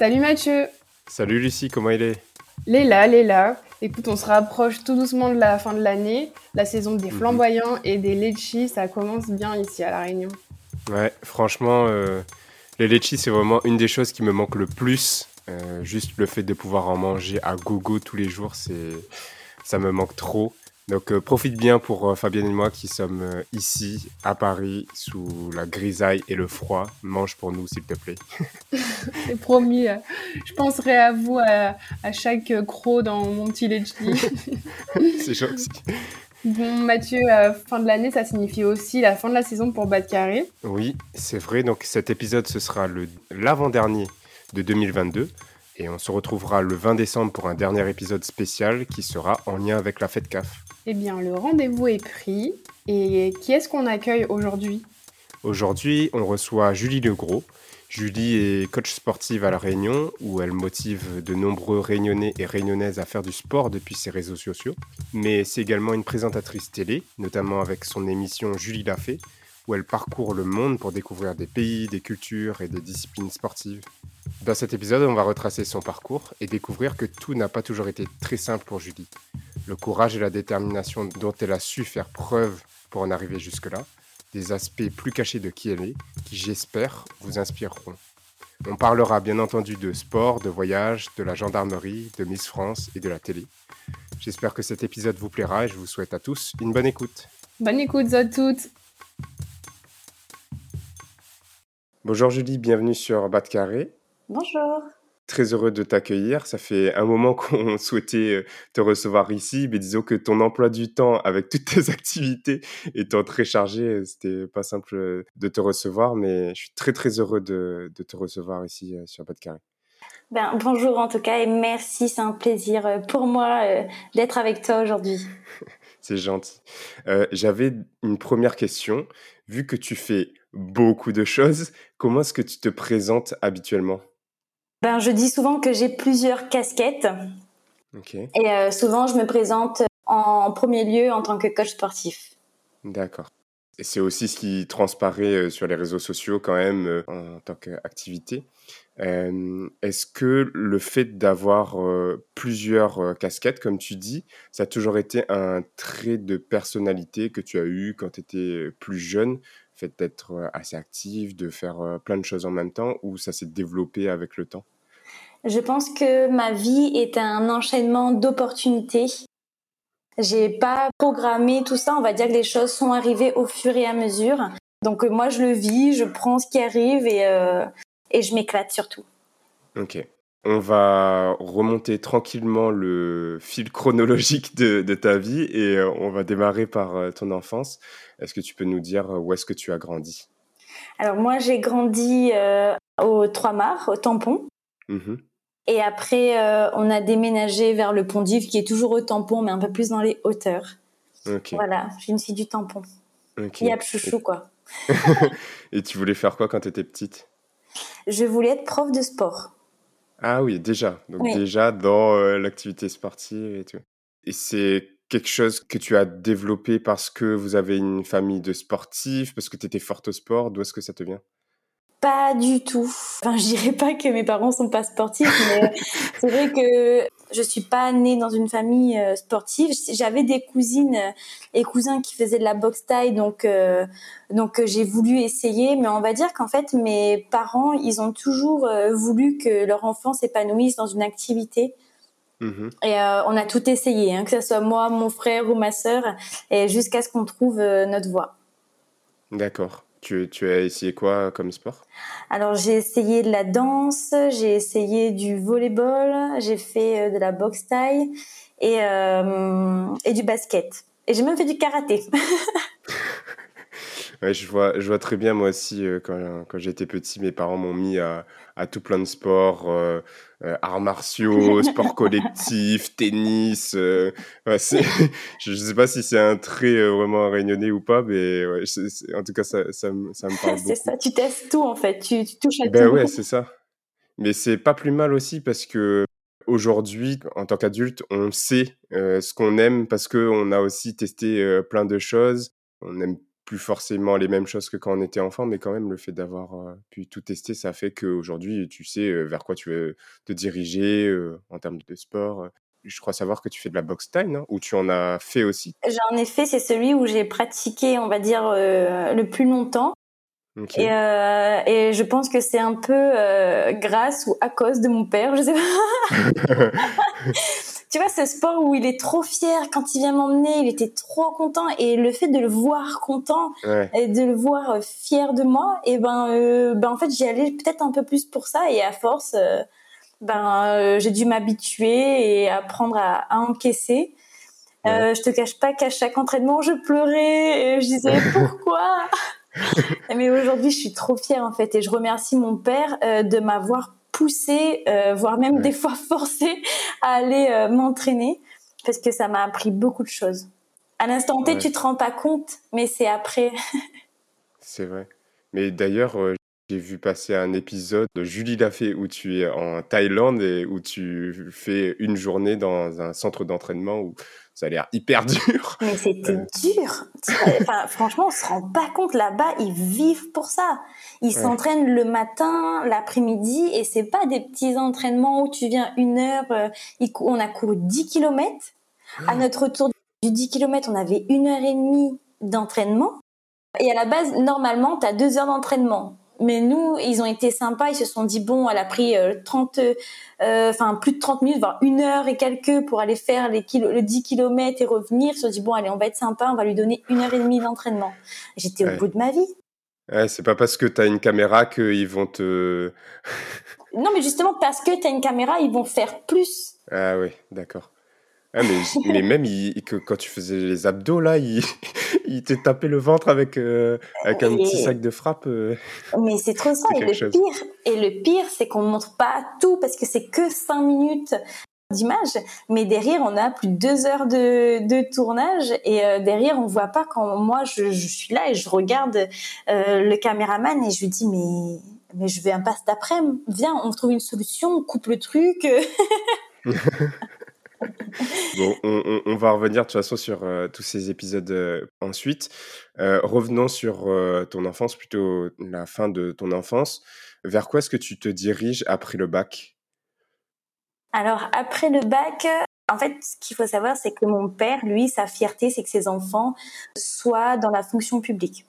Salut Mathieu Salut Lucie, comment il est? Léla, Léla. Écoute, on se rapproche tout doucement de la fin de l'année. La saison des Mhm. flamboyants et des litchis, ça commence bien ici à La Réunion. Ouais, franchement, euh, les litchis, c'est vraiment une des choses qui me manque le plus. Euh, juste le fait de pouvoir en manger à gogo tous les jours, c'est, ça me manque trop. Donc euh, profite bien pour euh, Fabienne et moi qui sommes euh, ici à Paris sous la grisaille et le froid. Mange pour nous s'il te plaît. C'est promis. Je penserai à vous à, à chaque croc dans mon petit litchi. c'est gentil. bon, Mathieu, fin de l'année, ça signifie aussi la fin de la saison pour Bas de Carré. Oui, c'est vrai. Donc cet épisode, ce sera le, l'avant-dernier de 2022. Et on se retrouvera le 20 décembre pour un dernier épisode spécial qui sera en lien avec la fête CAF. Eh bien, le rendez-vous est pris. Et qui est-ce qu'on accueille aujourd'hui? Aujourd'hui, on reçoit Julie Legros. Julie est coach sportive à La Réunion, où elle motive de nombreux Réunionnais et Réunionnaises à faire du sport depuis ses réseaux sociaux. Mais c'est également une présentatrice télé, notamment avec son émission Julie l'a fait, où elle parcourt le monde pour découvrir des pays, des cultures et des disciplines sportives. Dans cet épisode, on va retracer son parcours et découvrir que tout n'a pas toujours été très simple pour Julie. Le courage et la détermination dont elle a su faire preuve pour en arriver jusque-là, des aspects plus cachés de qui elle est, qui j'espère vous inspireront. On parlera bien entendu de sport, de voyage, de la gendarmerie, de Miss France et de la télé. J'espère que cet épisode vous plaira et je vous souhaite à tous une bonne écoute. Bonne écoute à toutes Bonjour Julie, bienvenue sur Bas de Carré. Bonjour. Très heureux de t'accueillir. Ça fait un moment qu'on souhaitait euh, te recevoir ici, mais disons que ton emploi du temps avec toutes tes activités étant très chargé, euh, c'était pas simple euh, de te recevoir, mais je suis très très heureux de, de te recevoir ici sur Bas de Carré. Ben, bonjour en tout cas et merci, c'est un plaisir pour moi euh, d'être avec toi aujourd'hui. C'est gentil. Euh, J'avais une première question. Vu que tu fais beaucoup de choses, comment est-ce que tu te présentes habituellement? Ben, je dis souvent que j'ai plusieurs casquettes Ok, et euh, souvent je me présente en premier lieu en tant que coach sportif. d'accord. Et c'est aussi ce qui transparaît euh, sur les réseaux sociaux quand même euh, en tant qu'activité. Euh, Est-ce que le fait d'avoir euh, plusieurs euh, casquettes, comme tu dis, ça a toujours été un trait de personnalité que tu as eu quand tu étais plus jeune, fait d'être assez actif, de faire plein de choses en même temps, ou ça s'est développé avec le temps? Je pense que ma vie est un enchaînement d'opportunités. J'ai pas programmé tout ça, on va dire que les choses sont arrivées au fur et à mesure. Donc moi je le vis, je prends ce qui arrive et, euh, et je m'éclate surtout. Ok. On va remonter tranquillement le fil chronologique de, de ta vie et euh, on va démarrer par euh, ton enfance. Est-ce que tu peux nous dire euh, où est-ce que tu as grandi? Alors moi j'ai grandi euh, au Trois-Mars, au Tampon. Mhm. Et après, euh, on a déménagé vers le Pont d'Yves, qui est toujours au tampon, mais un peu plus dans les hauteurs. Voilà, je suis une fille du tampon. ok. Yap chouchou, quoi. Et tu voulais faire quoi quand tu étais petite? Je voulais être prof de sport. Ah oui, déjà. Donc Oui. déjà dans euh, l'activité sportive et tout. Et c'est quelque chose que tu as développé parce que vous avez une famille de sportifs, parce que tu étais forte au sport. D'où est-ce que ça te vient? Pas du tout. Enfin, je dirais pas que mes parents sont pas sportifs, mais c'est vrai que je suis pas née dans une famille euh, sportive. J'avais des cousines euh, et cousins qui faisaient de la boxe taille, donc euh, donc j'ai voulu essayer. Mais on va dire qu'en fait, mes parents, ils ont toujours voulu que leur enfant s'épanouisse dans une activité. Mhm. Et on a tout essayé, hein, que ce soit moi, mon frère ou ma sœur, et jusqu'à ce qu'on trouve notre voie. D'accord. Tu, tu as essayé quoi comme sport? Alors j'ai essayé de la danse, j'ai essayé du volleyball, j'ai fait euh, de la boxe taille et, euh, et du basket. Et j'ai même fait du karaté. Ouais, je vois, je vois très bien, moi aussi, euh, quand, quand j'étais petit, mes parents m'ont mis à, à tout plein de sports, euh, euh, arts martiaux, sports collectifs, tennis. euh, ouais, c'est- je ne sais pas si c'est un trait euh, vraiment réunionnais ou pas, mais ouais, c'est- c'est- en tout cas, ça, ça, me- ça me parle c'est beaucoup. ça, tu testes tout en fait, tu, tu touches à Ben tout. ouais, c'est ça. Mais c'est pas plus mal aussi parce que aujourd'hui, en tant qu'adulte, on sait euh, ce qu'on aime parce qu'on a aussi testé euh, plein de choses. On n'aime plus forcément les mêmes choses que quand on était enfant, mais quand même, le fait d'avoir euh, pu tout tester, ça fait qu'aujourd'hui, tu sais euh, vers quoi tu veux te diriger euh, en termes de sport. Je crois savoir que tu fais de la boxe non? Ou tu en as fait aussi? J'en ai fait, c'est celui où j'ai pratiqué, on va dire, euh, le plus longtemps. Et, euh, et je pense que c'est un peu euh, grâce ou à cause de mon père, je sais pas. tu vois, ce sport où il est trop fier quand il vient m'emmener, il était trop content. Et le fait de le voir content ouais. et de le voir euh, fier de moi, et ben, euh, ben en fait, j'y allais peut-être un peu plus pour ça. Et à force, euh, ben, euh, j'ai dû m'habituer et apprendre à, à encaisser. Euh, je te cache pas qu'à chaque entraînement, je pleurais et je disais pourquoi? Mais aujourd'hui, je suis trop fière en fait et je remercie mon père de m'avoir euh, voire même Ouais. des fois forcé à aller euh, m'entraîner parce que ça m'a appris beaucoup de choses. À l'instant T, Ouais. tu te rends pas compte, mais c'est après. C'est vrai. Mais d'ailleurs, euh, j'ai vu passer un épisode de Julie Lafay où tu es en Thaïlande et où tu fais une journée dans un centre d'entraînement où ça a l'air hyper dur. Mais c'était Euh. dur. Enfin, franchement, on se rend pas compte là-bas. Ils vivent pour ça. Ils Ouais. s'entraînent le matin, l'après-midi, et c'est pas des petits entraînements où tu viens une heure. euh, on a couru 10 kilomètres. À notre retour du 10 km, on avait une heure et demie d'entraînement. Et à la base, normalement, tu as deux heures d'entraînement. Mais nous, ils ont été sympas. Ils se sont dit, bon, elle a pris euh, 30, euh, enfin, plus de 30 minutes, voire une heure et quelques pour aller faire les kilo, le 10 km et revenir. Ils se sont dit, bon, allez, on va être sympa, on va lui donner une heure et demie d'entraînement. J'étais Ouais. au bout de ma vie. Ouais, c'est pas parce que tu as une caméra qu'ils vont te. Non, mais justement, parce que tu as une caméra, ils vont faire plus. Ah oui, d'accord. Ah, mais, mais même il- que quand tu faisais les abdos, là, il, il t'est tapé le ventre avec, euh, avec un Et- petit sac de frappe. euh. Mais c'est trop ça. Et le chose. pire, et le pire, c'est qu'on montre pas tout parce que c'est que 5 minutes d'image. Mais derrière, on a plus de deux heures de, de tournage et euh, derrière, on voit pas quand moi je, je suis là et je regarde euh, le caméraman et je lui dis mais mais je vais un passe d'après-midi. Viens, on trouve une solution, on coupe le truc. Bon, on, va revenir de toute façon sur euh, tous ces épisodes euh, ensuite. Euh, revenons sur ton enfance, plutôt la fin de ton enfance. Vers quoi est-ce que tu te diriges après le bac? Alors après le bac, en fait, ce qu'il faut savoir, c'est que mon père, lui, sa fierté, c'est que ses enfants soient dans la fonction publique.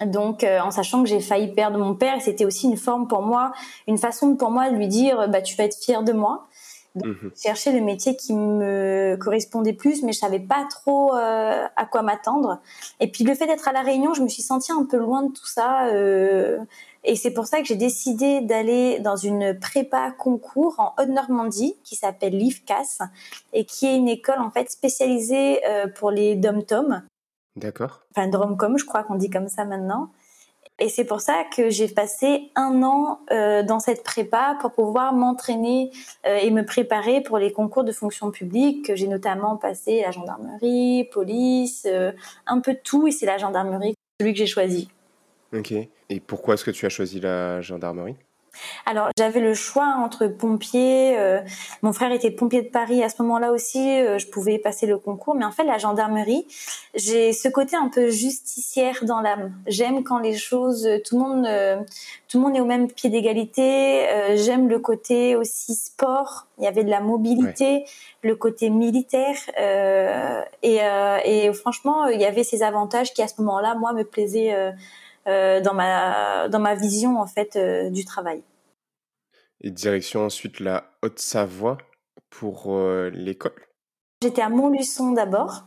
Donc, en sachant que j'ai failli perdre mon père, c'était aussi une forme pour moi, une façon pour moi de lui dire, bah, tu vas être fier de moi. Mhm. Chercher le métier qui me correspondait plus, mais je savais pas trop euh, à quoi m'attendre. Et puis le fait d'être à la Réunion, je me suis sentie un peu loin de tout ça. euh, et c'est pour ça que j'ai décidé d'aller dans une prépa concours en Haute-Normandie qui s'appelle l'IFCAS et qui est une école en fait spécialisée euh, pour les dom-tom, D'accord. enfin dromcom, je crois qu'on dit comme ça maintenant. Et c'est pour ça que j'ai passé un an euh, dans cette prépa pour pouvoir m'entraîner euh, et me préparer pour les concours de fonction publique. J'ai notamment passé la gendarmerie, police, euh, un peu tout. Et c'est la gendarmerie, celui que j'ai choisi. Ok. Et pourquoi est-ce que tu as choisi la gendarmerie? Alors, j'avais le choix entre pompier. euh, mon frère était pompier de Paris à ce moment-là aussi. euh, je pouvais passer le concours, mais en fait, la gendarmerie, j'ai ce côté un peu justicière dans l'âme. J'aime quand les choses, euh, tout le monde, euh, tout le monde est au même pied d'égalité. euh, J'aime le côté aussi sport. Il y avait de la mobilité, le côté militaire, euh, et, euh, et franchement, il y avait ces avantages qui à ce moment-là, moi, me plaisaient. Euh, dans ma dans ma vision en fait euh, du travail. Et direction ensuite la Haute-Savoie pour euh, l'école J'étais à Montluçon d'abord.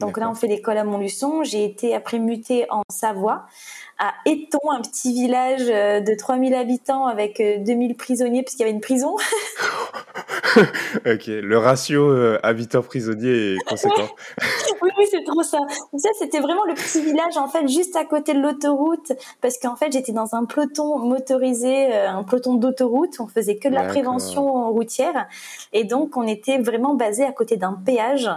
Donc là, on fait l'école à Montluçon. J'ai été après mutée en Savoie, à Éton, un petit village de 3000 habitants avec euh, 2000 prisonniers, puisqu'il y avait une prison. Ok, le ratio euh, habitant-prisonnier est conséquent. oui, oui, c'est trop ça. Ça, c'était vraiment le petit village, en fait, juste à côté de l'autoroute, parce qu'en fait, j'étais dans un peloton motorisé, euh, un peloton d'autoroute. On faisait que de la prévention routière, et donc on était vraiment basé à côté d'un péage,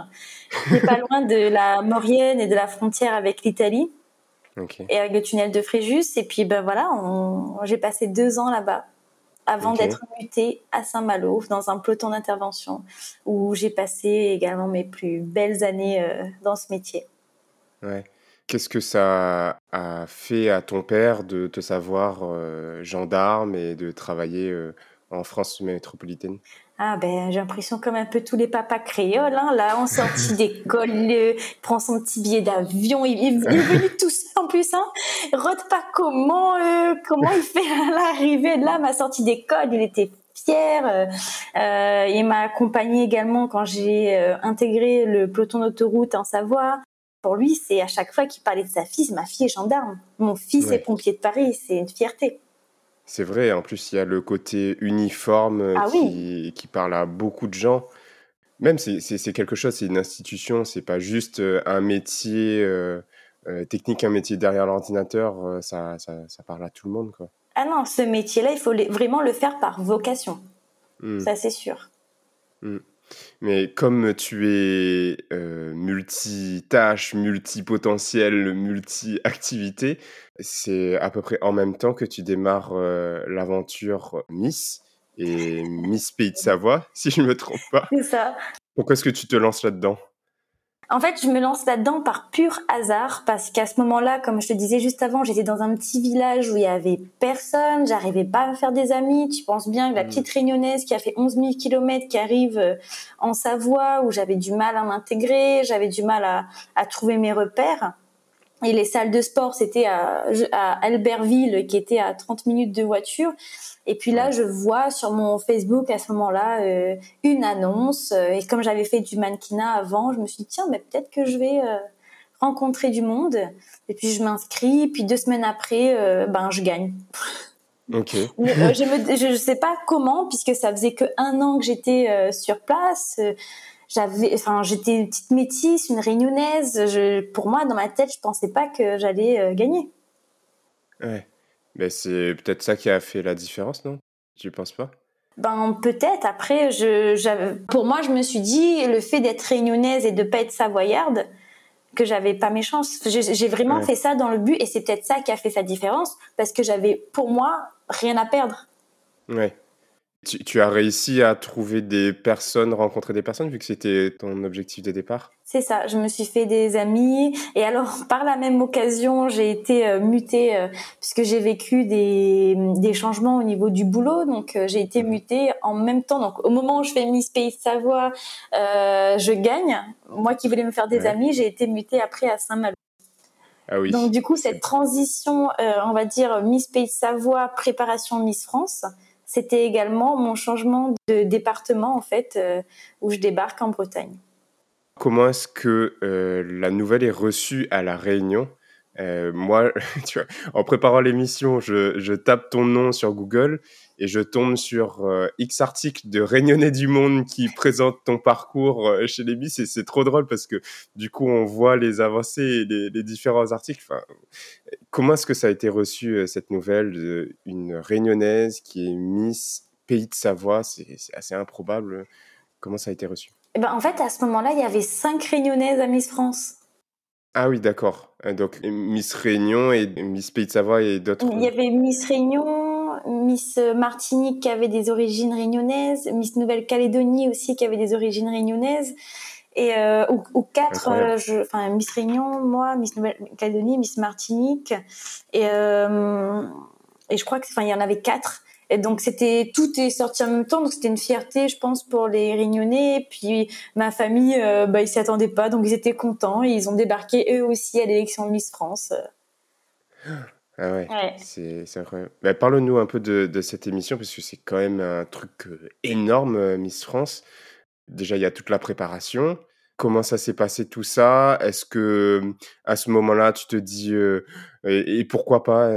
pas loin de la Maurienne et de la frontière avec l'Italie. Et avec le tunnel de Fréjus. Et puis, ben voilà, j'ai passé deux ans là-bas avant d'être mutée à Saint-Malo dans un peloton d'intervention où j'ai passé également mes plus belles années euh, dans ce métier. Ouais. Qu'est-ce que ça a fait à ton père de te savoir euh, gendarme et de travailler euh, en France métropolitaine? Ah ben j'ai l'impression comme un peu tous les papas créoles hein, là en sortie d'école, il prend son petit billet d'avion, il, est venu tout seul en plus hein. Rode pas comment euh, comment il fait à l'arrivée de là ma sortie d'école, il était fier. Euh, euh, il m'a accompagné également quand j'ai intégré le peloton d'autoroute en Savoie. Pour lui, c'est à chaque fois qu'il parlait de sa fille, ma fille est gendarme, mon fils est pompier de Paris, c'est une fierté. C'est vrai, en plus, il y a le côté uniforme euh, ah qui, qui, parle à beaucoup de gens. Même, c'est quelque chose, c'est une institution, c'est pas juste euh, un métier euh, technique, un métier derrière l'ordinateur, ça, ça, ça, parle à tout le monde. Quoi. Ah non, ce métier-là, il faut vraiment le faire par vocation. Mmh. Ça, c'est sûr. Mmh. Mais comme tu es euh, multitâche, multipotentiel, multi-activité, c'est à peu près en même temps que tu démarres euh, l'aventure Miss et Miss Pays de Savoie, si je ne me trompe pas. C'est ça. Pourquoi est-ce que tu te lances là-dedans? En fait, je me lance là-dedans par pur hasard parce qu'à ce moment-là, comme je te disais juste avant, j'étais dans un petit village où il y avait personne, j'arrivais pas à faire des amis. Tu penses bien que la mm. petite réunionnaise qui a fait 11 000 kilomètres, qui arrive euh, en Savoie, où j'avais du mal à m'intégrer, j'avais du mal à, à trouver mes repères. Et les salles de sport, c'était à, à Albertville, qui était à 30 minutes de voiture. Et puis là, je vois sur mon Facebook à ce moment-là euh, une annonce. Euh, et comme j'avais fait du mannequinat avant, je me suis dit, tiens, mais peut-être que je vais euh, rencontrer du monde. Et puis je m'inscris. Puis deux semaines après, ben, je gagne. Ok. je ne sais pas comment, puisque ça faisait que un an que j'étais sur place j'avais, enfin, j'étais une petite métisse, une réunionnaise. Je, pour moi, dans ma tête, je pensais pas que j'allais euh, gagner. Ouais. Mais c'est peut-être ça qui a fait la différence, non? Tu penses pas? Ben peut-être. Après, je, pour moi, je me suis dit le fait d'être réunionnaise et de pas être savoyarde, que j'avais pas mes chances. J'ai vraiment fait ça dans le but et c'est peut-être ça qui a fait sa différence parce que j'avais, pour moi, rien à perdre. Ouais. Tu, as réussi à trouver des personnes, rencontrer des personnes, vu que c'était ton objectif de départ? C'est ça, je me suis fait des amis. Et alors, par la même occasion, j'ai été euh, mutée, euh, puisque j'ai vécu des, des, changements au niveau du boulot. Donc, euh, j'ai été mhm. mutée en même temps. Donc, au moment où je fais Miss Pays de Savoie, je gagne. Moi qui voulais me faire des amis, j'ai été mutée après à Saint-Malo. Ah oui. Donc, du coup, cette transition, on va dire Miss Pays de Savoie, préparation Miss France, c'était également mon changement de département en fait euh, où je débarque en Bretagne. Comment est-ce que euh, la nouvelle est reçue à la Réunion? Euh, Moi, en préparant l'émission, je, tape ton nom sur Google et je tombe sur X articles de Réunionnais du Monde qui présentent ton parcours chez les Miss et c'est trop drôle parce que du coup on voit les avancées et les, différents articles. Enfin, Comment est-ce que ça a été reçu, euh, cette nouvelle d'une réunionnaise qui est Miss Pays de Savoie? C'est assez improbable. Comment ça a été reçu? Eh ben, En fait, à ce moment-là, il y avait cinq réunionnaises à Miss France. Ah oui, d'accord. Euh, donc Miss Réunion et Miss Pays de Savoie et d'autres. Il y avait Miss Réunion, Miss Martinique qui avait des origines réunionnaises, Miss Nouvelle-Calédonie aussi qui avait des origines réunionnaises et euh, ou, quatre euh, je, enfin Miss Réunion moi Miss Nouvelle-Calédonie Miss Martinique et euh, et je crois que enfin il y en avait quatre et donc c'était tout est sorti en même temps. Donc c'était une fierté je pense pour les Réunionnais. Puis ma famille euh, bah ils s'y attendaient pas. Donc ils étaient contents. Et ils ont débarqué eux aussi à l'élection de Miss France. Ah ouais, c'est incroyable. Bah, Parle-nous un peu de, de, cette émission, parce que c'est quand même un truc euh, énorme, Miss France. Déjà, il y a toute la préparation. Comment ça s'est passé tout ça? Est-ce que à ce moment-là, tu te dis et, pourquoi pas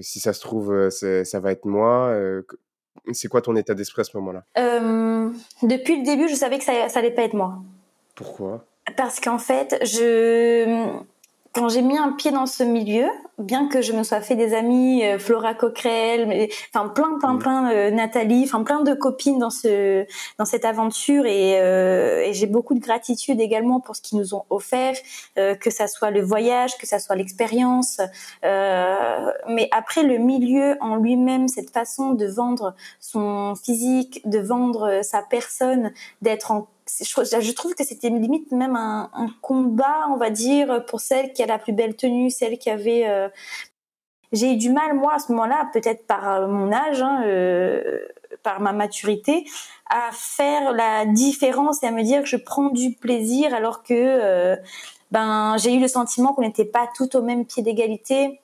Si ça se trouve, ça va être moi. c'est quoi ton état d'esprit à ce moment-là? Depuis le début, je savais que ça, ça allait pas être moi. Pourquoi? Parce qu'en fait, je quand j'ai mis un pied dans ce milieu, bien que je me sois fait des amis, euh, Flora Coquerel, mais, enfin plein, plein, mm. plein, euh, Nathalie, enfin plein de copines dans ce, dans cette aventure, et, euh, et j'ai beaucoup de gratitude également pour ce qu'ils nous ont offert, que ça soit le voyage, que ça soit l'expérience, mais après le milieu en lui-même, cette façon de vendre son physique, de vendre sa personne, d'être en je, trouve que c'était limite même un, combat, on va dire, pour celle qui a la plus belle tenue, celle qui avait. Euh, j'ai eu du mal moi à ce moment-là, peut-être par euh, mon âge, hein, euh, par ma maturité, à faire la différence et à me dire que je prends du plaisir alors que ben j'ai eu le sentiment qu'on n'était pas tout au même pied d'égalité,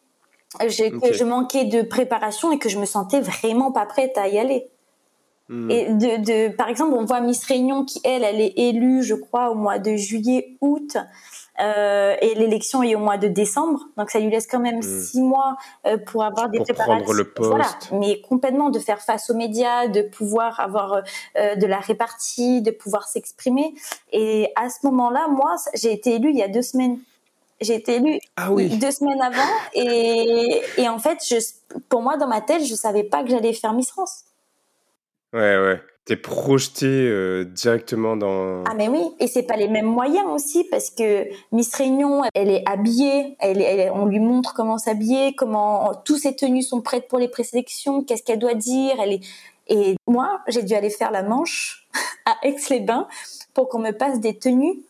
que je manquais de préparation et que je me sentais vraiment pas prête à y aller. Hmm. Et de, de, par exemple, on voit Miss Réunion qui, elle, elle est élue, je crois, au mois de juillet, août. Euh, et l'élection est au mois de décembre, donc ça lui laisse quand même hmm. six mois euh, pour avoir des pour préparatifs. le poste. Voilà, mais complètement de faire face aux médias, de pouvoir avoir euh, de la répartie, de pouvoir s'exprimer. Et à ce moment-là, moi, j'ai été élue il y a deux semaines. J'ai été élue ah oui. deux semaines avant, et, et en fait, je, pour moi, dans ma tête, je savais pas que j'allais faire Miss France. Ouais, ouais. T'es projeté euh, directement dans. Ah mais oui, et c'est pas les mêmes moyens aussi parce que Miss Réunion, elle est habillée, elle, elle on lui montre comment s'habiller, comment tous ses tenues sont prêtes pour les présélections, qu'est-ce qu'elle doit dire, elle est. Et moi, j'ai dû aller faire la manche à Aix-les-Bains pour qu'on me passe des tenues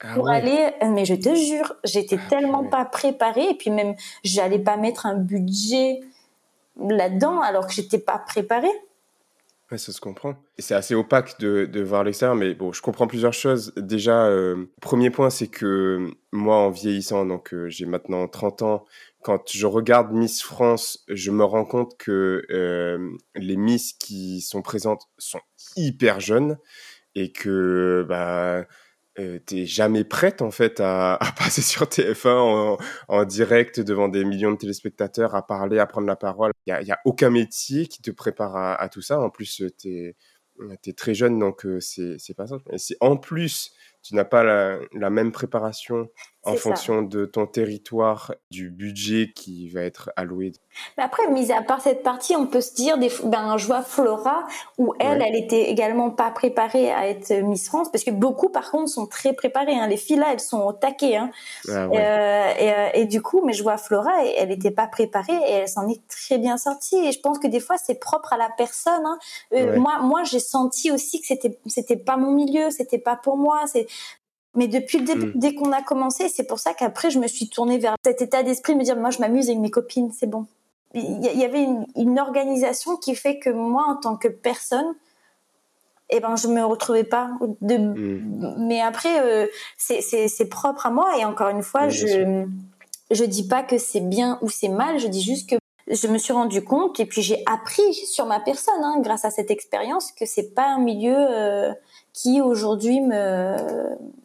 ah pour aller. Mais je te jure, j'étais ah, tellement pas préparée et puis même j'allais pas mettre un budget là-dedans alors que j'étais pas préparée. Ouais, ça se comprend. C'est assez opaque de, de voir l'extérieur, mais bon, je comprends plusieurs choses. Déjà, euh, premier point, c'est que moi, en vieillissant, donc euh, j'ai maintenant 30 ans, quand je regarde Miss France, je me rends compte que euh, les Miss qui sont présentes sont hyper jeunes et que bah, euh, t'es jamais prête en fait à, passer sur TF1 en, direct devant des millions de téléspectateurs, à parler, à prendre la parole. Il y a, aucun métier qui te prépare à, tout ça. En plus, t'es es très jeune, donc euh, c'est pas ça. Et en plus tu n'as pas la, la, même préparation en fonction de ton territoire, du budget qui va être alloué. Mais après, mis à part cette partie, on peut se dire, des, ben, je vois Flora, où elle, elle était également pas préparée à être Miss France, parce que beaucoup, par contre, sont très préparées. Hein. Les filles, là, elles sont au taquet. Hein. Ah euh, et, euh, et, du coup, mais je vois Flora, et elle n'était pas préparée, et elle s'en est très bien sortie. Et je pense que des fois, c'est propre à la personne. Hein. Euh, moi, moi j'ai senti aussi que c'était c'était pas mon milieu, c'était pas pour moi. C'est mais depuis mm. dès qu'on a commencé, c'est pour ça qu'après je me suis tournée vers cet état d'esprit, de me dire moi je m'amuse avec mes copines, c'est bon. Il y, avait une, organisation qui fait que moi en tant que personne, eh ben je me retrouvais pas. De, mm. Mais après euh, c'est propre à moi et encore une fois je je dis pas que c'est bien ou c'est mal, je dis juste que je me suis rendu compte et puis j'ai appris sur ma personne hein, grâce à cette expérience que c'est pas un milieu euh, qui aujourd'hui me,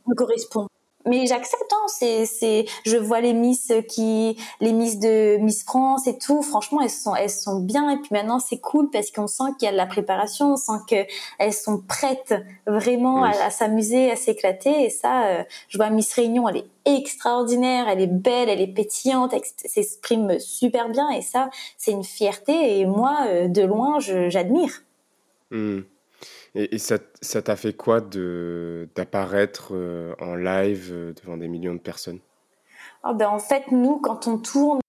me correspond. Mais j'accepte hein, c'est c'est je vois les Miss qui les Miss de Miss France et tout. Franchement elles sont elles sont bien. Et puis maintenant c'est cool parce qu'on sent qu'il y a de la préparation. On sent que elles sont prêtes vraiment à, s'amuser à s'éclater. Et ça euh, je vois Miss Réunion elle est extraordinaire. Elle est belle elle est pétillante elle s'exprime super bien. Et ça c'est une fierté. Et moi euh, de loin j'admire. Mmh. Et, ça, t'a fait quoi de d'apparaître euh, en live euh, devant des millions de personnes? Oh ben En fait, nous, quand on tourne,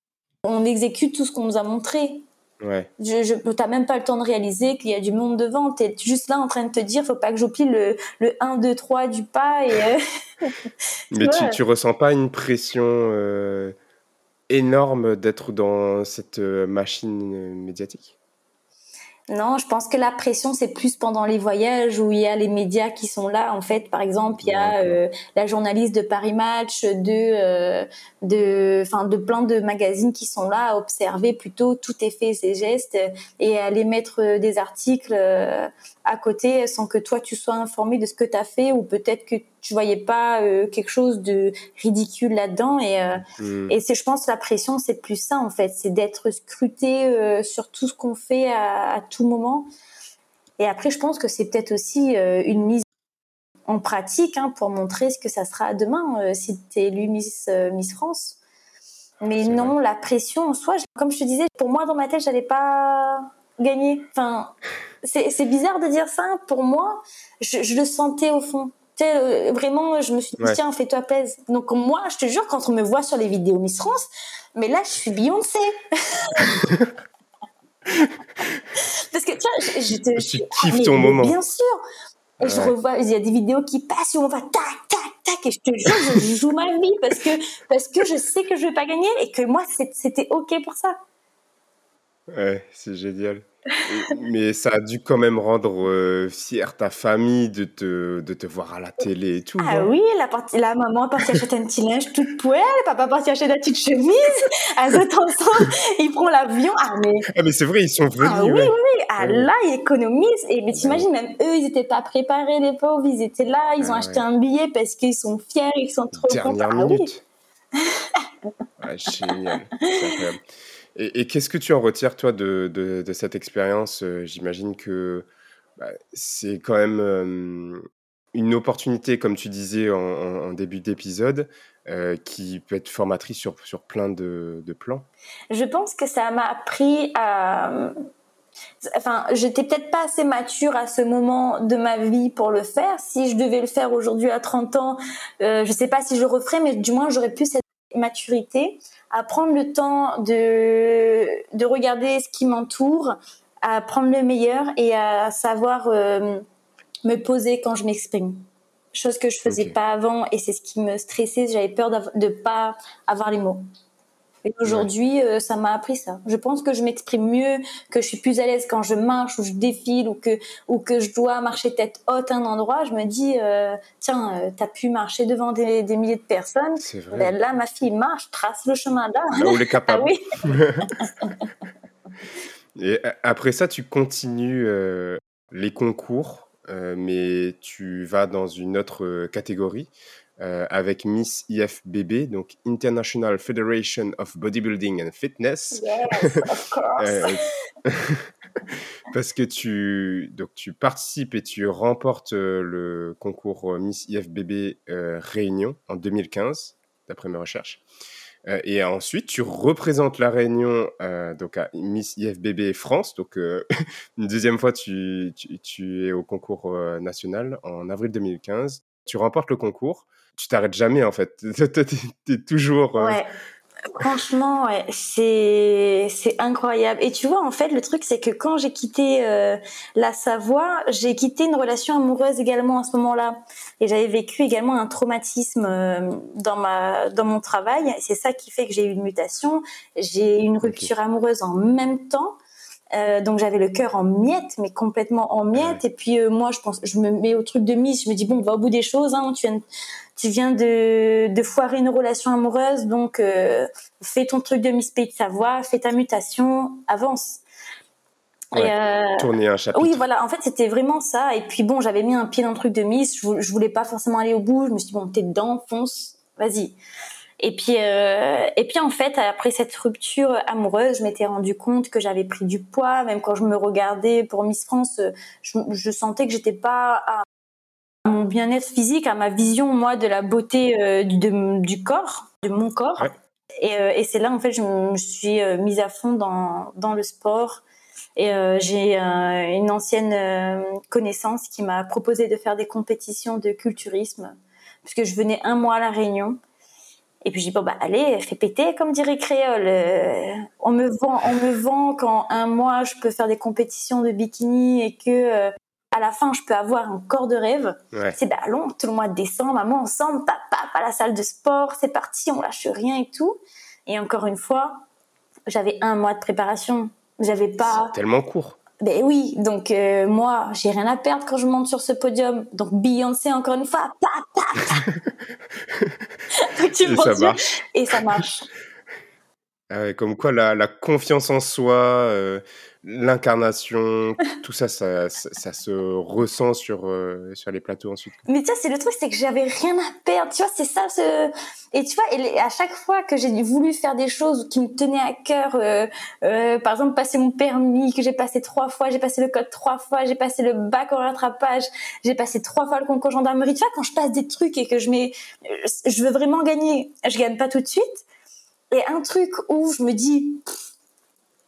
on exécute tout ce qu'on nous a montré. Ouais. Je, je t'as même pas le temps de réaliser qu'il y a du monde devant. T'es juste là en train de te dire, faut pas que j'oublie le, le 1, 2, 3 du pas. Et euh, Mais tu, tu ressens pas une pression énorme d'être dans cette machine médiatique? Non, je pense que la pression, c'est plus pendant les voyages où il y a les médias qui sont là. En fait, par exemple, il y a euh, la journaliste de Paris Match, de, euh, de, enfin, de plein de magazines qui sont là à observer plutôt tout effet, ses gestes et à aller mettre euh, des articles à côté sans que toi tu sois informé de ce que tu as fait ou peut-être que tu voyais pas euh, quelque chose de ridicule là-dedans et euh, mm. et c'est je pense la pression c'est plus ça en fait c'est d'être scruté euh, sur tout ce qu'on fait à, à, tout moment et après je pense que c'est peut-être aussi une mise en pratique hein, pour montrer ce que ça sera demain si tu es élue Miss, Miss France. Mais non, la pression en soi, comme je te disais, pour moi dans ma tête, j'allais pas gagner. Enfin, c'est bizarre de dire ça. Pour moi, je, je le sentais au fond. Tu sais, euh, vraiment, je me suis dit, tiens, fais-toi plaisir. Donc, moi, je te jure, quand on me voit sur les vidéos Miss France, mais là, je suis Beyoncé. Parce que, tu vois, je, te. Tu kiffes ton moment. Bien sûr. Je revois, il y a des vidéos qui passent où on va tac, tac, tac, et je te jure, je joue ma vie parce que, parce que je sais que je vais pas gagner et que moi, c'était OK pour ça. Ouais, c'est génial mais ça a dû quand même rendre euh, fière ta famille de te, de te voir à la télé et tout. Ah oui, la, partie, la maman est partie acheter un petit linge toute poêle, papa est parti acheter la petite chemise, à autres ensemble, ils prennent l'avion. Ah mais, ah, mais c'est vrai, ils sont venus. Ah oui, oui, oui. Ah là, ils économisent. Et mais t'imagines, même eux, ils n'étaient pas préparés, les pauvres, ils étaient là, ils ont ah acheté un billet parce qu'ils sont fiers, ils sont trop contents. Ah oui. ah, génial. Et, qu'est-ce que tu en retires, toi, de, cette expérience euh, J'imagine que bah, c'est quand même euh, une opportunité, comme tu disais en, début d'épisode, euh, qui peut être formatrice sur, sur plein de, plans. Je pense que ça m'a appris à... Enfin, j'étais peut-être pas assez mature à ce moment de ma vie pour le faire. Si je devais le faire aujourd'hui à 30 ans, je sais pas si je referais, mais du moins j'aurais pu cette maturité à prendre le temps de, de regarder ce qui m'entoure, à prendre le meilleur et à savoir euh, me poser quand je m'exprime. Chose que je faisais pas avant et c'est ce qui me stressait. J'avais peur de ne pas avoir les mots. Et aujourd'hui, euh, ça m'a appris ça. Je pense que je m'exprime mieux, que je suis plus à l'aise quand je marche ou je défile ou que ou que je dois marcher tête haute à un endroit. Je me dis, euh, tiens, euh, t'as pu marcher devant des, des milliers de personnes. Vrai. Ben là, ma fille marche, trace le chemin là. Là où elle est capable. ah oui. Et après ça, tu continues les concours, mais tu vas dans une autre catégorie. Euh, avec Miss IFBB, donc International Federation of Bodybuilding and Fitness. Yes, of course. Euh, parce que tu, donc, tu participes et tu remportes euh, le concours Miss IFBB Réunion en 2015, d'après mes recherches. et ensuite, tu représentes la Réunion donc à Miss IFBB France. Donc, une deuxième fois, tu, tu, tu es au concours national en avril 2015. Tu remportes le concours tu t'arrêtes jamais en fait. tu es toujours. Euh, ouais. Franchement, ouais, c'est c'est incroyable. Et tu vois, en fait, le truc, c'est que quand j'ai quitté euh, la Savoie, j'ai quitté une relation amoureuse également à ce moment-là, et j'avais vécu également un traumatisme euh, dans ma dans mon travail. C'est ça qui fait que j'ai eu une mutation. J'ai eu une rupture amoureuse en même temps. Euh, donc j'avais le cœur en miettes, mais complètement en miettes. Et puis euh, moi, je pense, je me mets au truc de mise. Je me dis bon, va au bout des choses. Hein, tu viens, tu viens de, de foirer une relation amoureuse, donc euh, fais ton truc de Miss Pays de Savoie, fais ta mutation, avance. tourner un chapitre. Oui, voilà. En fait, c'était vraiment ça. Et puis bon, j'avais mis un pied dans le truc de Miss. Je, je voulais pas forcément aller au bout. Je me suis dit bon, t'es dedans, fonce, vas-y. Et puis, euh, et puis en fait, après cette rupture amoureuse, je m'étais rendu compte que j'avais pris du poids. Même quand je me regardais pour Miss France, je, je sentais que j'étais pas à mon bien-être physique, à ma vision moi de la beauté euh, du, du corps, de mon corps. Et, euh, et c'est là en fait, je me suis mise à fond dans dans le sport. Et j'ai une ancienne connaissance qui m'a proposé de faire des compétitions de culturisme, puisque je venais un mois à la Réunion. Et puis j'ai dit bon bah allez, fais péter comme dirait Créole. Euh, on me vend, on me vend qu'en un mois je peux faire des compétitions de bikini et que euh, à la fin je peux avoir un corps de rêve. C'est bah allons tout le mois de décembre, maman ensemble, papa à la salle de sport, c'est parti, on lâche rien et tout. Et encore une fois, j'avais un mois de préparation. J'avais pas. tellement court. Ben oui, donc euh, moi, j'ai rien à perdre quand je monte sur ce podium. Donc Beyoncé, encore une fois, tu et ça marche. Et ça marche. Ah comme quoi, la, confiance en soi, euh, l'incarnation, tout ça ça, ça, se ressent sur, euh, sur les plateaux ensuite. Mais tu vois, c'est le truc, c'est que j'avais rien à perdre, tu vois, c'est ça. Ce... Et tu vois, et à chaque fois que j'ai voulu faire des choses qui me tenaient à cœur, euh, euh, par exemple, passer mon permis, que j'ai passé trois fois, j'ai passé le code trois fois, j'ai passé le bac au rattrapage, j'ai passé trois fois le concours gendarmerie, tu vois, quand je passe des trucs et que je mets, je veux vraiment gagner, je gagne pas tout de suite. Et un truc où je me dis,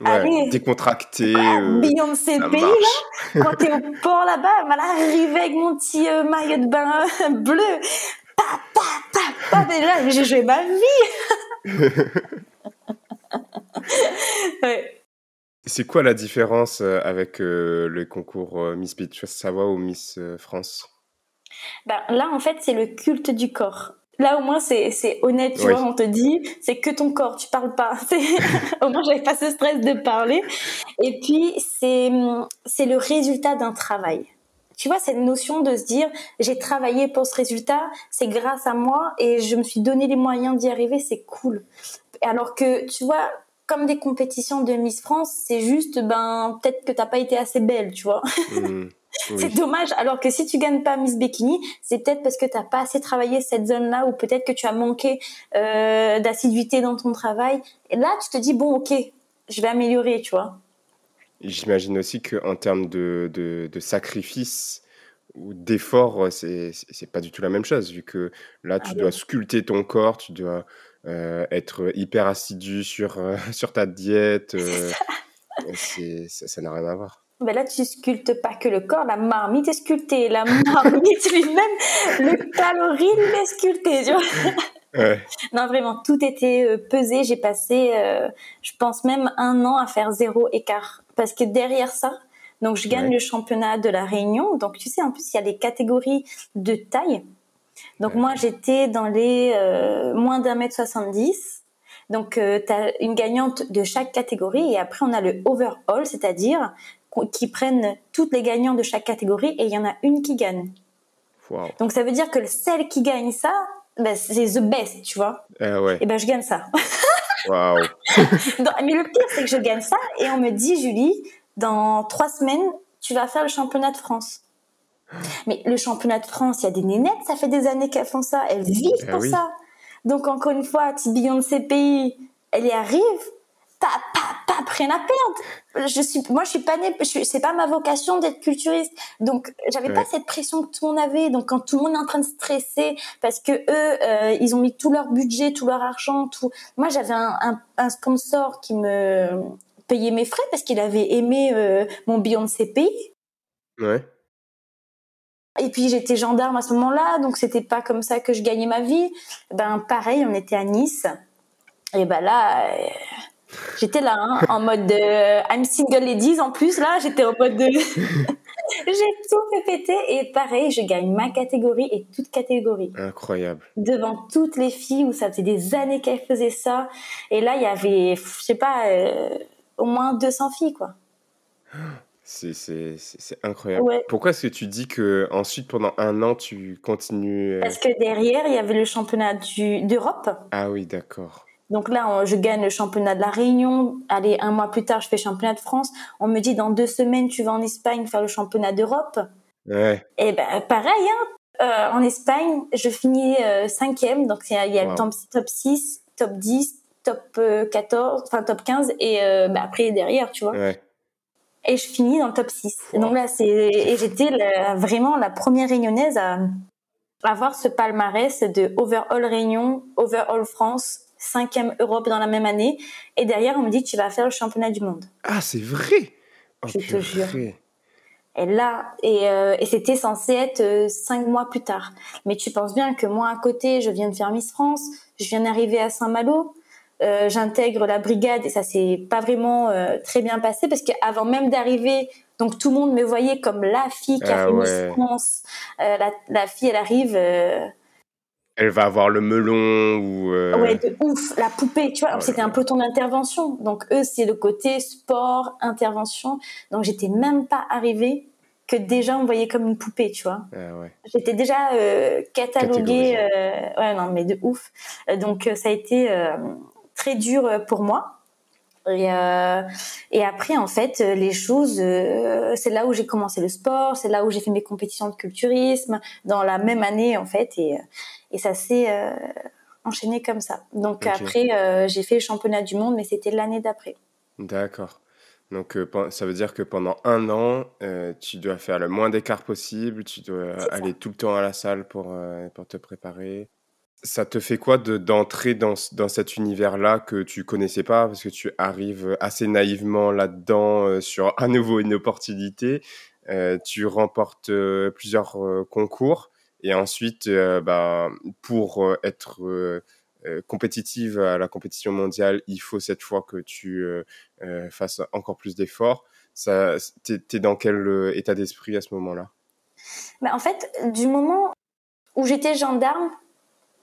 Ouais, décontracté. Euh, Beyoncé pays là, quand t'es au port là-bas, elle arrivé avec mon petit euh, maillot de bain bleu. Pa, pa, pa, pa, déjà, j'ai joué ma vie. ouais. C'est quoi la différence euh, avec euh, le concours Miss Beach? Savoie ou Miss France? Ben, Là, en fait, c'est le culte du corps. Là, au moins, c'est, c'est honnête, tu vois, on te dit, c'est que ton corps, tu parles pas. au moins, j'avais pas ce stress de parler. Et puis, c'est, c'est le résultat d'un travail. Tu vois, cette notion de se dire, j'ai travaillé pour ce résultat, c'est grâce à moi et je me suis donné les moyens d'y arriver, c'est cool. Alors que, tu vois, comme des compétitions de Miss France, c'est juste, ben, peut-être que t'as pas été assez belle, tu vois. Mmh. C'est dommage. Alors que si tu gagnes pas Miss Bikini, c'est peut-être parce que tu n'as pas assez travaillé cette zone-là ou peut-être que tu as manqué euh, d'assiduité dans ton travail. Et là, tu te dis bon, ok, je vais améliorer, tu vois. J'imagine aussi qu'en termes de, de, sacrifice ou d'effort, c'est pas du tout la même chose vu que là, tu ah dois sculpter ton corps, tu dois euh, être hyper assidu sur euh, sur ta diète. Euh, ça n'a rien à voir ben là, tu sculptes pas que le corps, la marmite est sculptée, la marmite lui-même, le calorie lui est sculpté, tu vois. Ouais. Non, vraiment, tout était euh, pesé. J'ai passé, euh, je pense même un an à faire zéro écart. Parce que derrière ça, donc je gagne le championnat de la Réunion. Donc tu sais, en plus, il y a les catégories de taille. Donc moi, j'étais dans les euh, moins d'un mètre 70. Donc tu as une gagnante de chaque catégorie et après on a le overall, c'est-à-dire qui prennent toutes les gagnants de chaque catégorie et il y en a une qui gagne. Donc ça veut dire que celle qui gagne ça, ben, c'est the best, tu vois. Eh ouais. Et ben je gagne ça. Waouh. mais le pire c'est que je gagne ça et on me dit Julie, dans trois semaines tu vas faire le championnat de France. Mais le championnat de France, il y a des nénettes, ça fait des années qu'elles font ça, elles vivent eh pour ça. Donc encore une fois, de ces pays, elle y arrive, pas, rien à perdre. Je suis, moi, je suis pas née, c'est pas ma vocation d'être culturiste. Donc, j'avais pas cette pression que tout le monde avait. Donc, quand tout le monde est en train de stresser parce que eux, euh, ils ont mis tout leur budget, tout leur argent, tout. Moi, j'avais un, un, un, sponsor qui me payait mes frais parce qu'il avait aimé euh, mon Beyoncé pays. Ouais. Et puis j'étais gendarme à ce moment-là, donc c'était pas comme ça que je gagnais ma vie. Ben pareil, on était à Nice. Et ben là, euh, J'étais là, hein, en mode de I'm single ladies en plus, là, j'étais en mode de. J'ai tout fait péter et pareil, je gagne ma catégorie et toute catégorie. Incroyable. Devant toutes les filles où ça faisait des années qu'elles faisaient ça. Et là, il y avait, je sais pas, euh, au moins 200 filles, quoi. C'est incroyable. Pourquoi est-ce que tu dis que ensuite pendant un an tu continues euh Parce que derrière il y avait le championnat d'Europe. Ah oui, d'accord. Donc là, je gagne le championnat de la Réunion. Allez, un mois plus tard, je fais championnat de France. On me dit dans deux semaines, tu vas en Espagne faire le championnat d'Europe. Ouais. Et ben pareil, hein. Euh, en Espagne, je finis euh, cinquième. Donc il y a, le top, 6, top 10, top 14, euh, enfin top 15 et ben, après derrière, tu vois. Ouais. Et je finis dans le top 6. Et donc là, c'est et j'étais vraiment la première réunionnaise à avoir ce palmarès de Overall Réunion, Overall France, cinquième Europe dans la même année. Et derrière, on me dit, tu vas faire le championnat du monde. Ah, c'est vrai oh, Je te jure. Et là, et, euh, et c'était censé être euh, cinq mois plus tard. Mais tu penses bien que moi, à côté, je viens de faire Miss France, je viens d'arriver à Saint-Malo, euh, j'intègre la brigade et ça s'est pas vraiment très bien passé parce qu'avant même d'arriver, donc tout le monde me voyait comme la fille qui a ah fait Miss France. La, la, fille, elle arrive elle va avoir le melon ou. Euh... Ouais, de ouf, la poupée, tu vois. C'était un peu ton intervention. Donc eux, c'est le côté sport, intervention. Donc j'étais même pas arrivée que déjà on me voyait comme une poupée, tu vois. Ah ouais. J'étais déjà euh, cataloguée. Euh, ouais, non, mais de ouf. Donc ça a été euh, très dur pour moi. Et, euh, et après, en fait, les choses, euh, c'est là où j'ai commencé le sport, c'est là où j'ai fait mes compétitions de culturisme, dans la même année, en fait, et, et ça s'est euh, enchaîné comme ça. Donc après, euh, j'ai fait le championnat du monde, mais c'était l'année d'après. D'accord. Donc, euh, ça veut dire que pendant un an, euh, tu dois faire le moins d'écart possible, tu dois aller tout le temps à la salle pour, euh, pour te préparer. Ça te fait quoi de d'entrer dans, ce- dans cet univers-là que tu connaissais pas, parce que tu arrives assez naïvement là-dedans euh, sur à nouveau une opportunité, tu remportes plusieurs concours, et ensuite, euh, bah, pour euh, être euh, compétitive à la compétition mondiale, il faut cette fois que tu fasses encore plus d'efforts. Ça, t'es, dans quel état d'esprit à ce moment-là? Mais en fait, du moment où j'étais gendarme,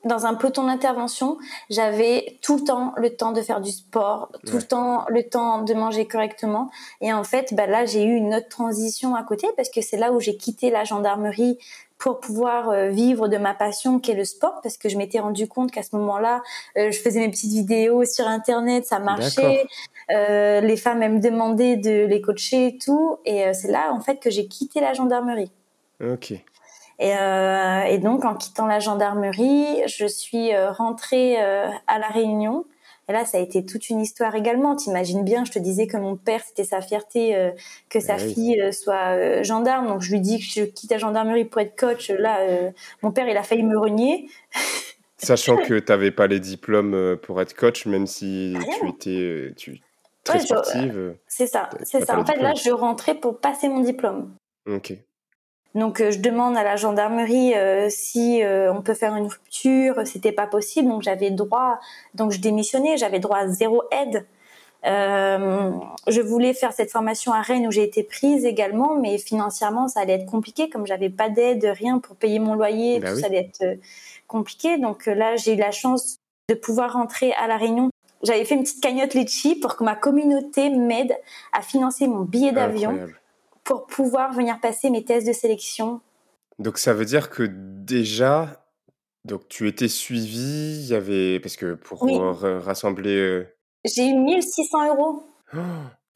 dans un peloton d'intervention, j'avais tout le temps le temps de faire du sport, tout Ouais. le temps le temps de manger correctement. Et en fait, bah là, j'ai eu une autre transition à côté parce que c'est là où j'ai quitté la gendarmerie pour pouvoir euh, vivre de ma passion qui est le sport parce que je m'étais rendu compte qu'à ce moment-là, euh, je faisais mes petites vidéos sur internet, ça marchait. Euh, les femmes elles me demandaient de les coacher et tout et euh, c'est là en fait que j'ai quitté la gendarmerie. Ok. Et, euh, et donc, en quittant la gendarmerie, je suis euh, rentrée euh, à La Réunion. Et là, ça a été toute une histoire également. T'imagines bien, je te disais que mon père, c'était sa fierté euh, que sa Ah oui. fille euh, soit euh, gendarme. Donc, je lui dis que je quitte la gendarmerie pour être coach. Là, mon père, il a failli me renier. Sachant que tu n'avais pas les diplômes pour être coach, même si tu étais tu, très Ouais, sportive. C'est ça, c'est ça. En fait, là, je rentrais pour passer mon diplôme. Ok. Donc euh, je demande à la gendarmerie euh, si euh, on peut faire une rupture, c'était pas possible, donc j'avais droit, donc je démissionnais, j'avais droit à zéro aide. Euh, je voulais faire cette formation à Rennes où j'ai été prise également, mais financièrement ça allait être compliqué comme j'avais pas d'aide, rien pour payer mon loyer, Bah tout oui. ça allait être euh, compliqué. Donc euh, là j'ai eu la chance de pouvoir rentrer à la Réunion. J'avais fait une petite cagnotte Litchi pour que ma communauté m'aide à financer mon billet d'avion Incroyable. Pour pouvoir venir passer mes tests de sélection Donc ça veut dire que déjà, donc tu étais suivi, il y avait parce que pour Oui. rassembler. euh, J'ai eu 1600 euros. oh,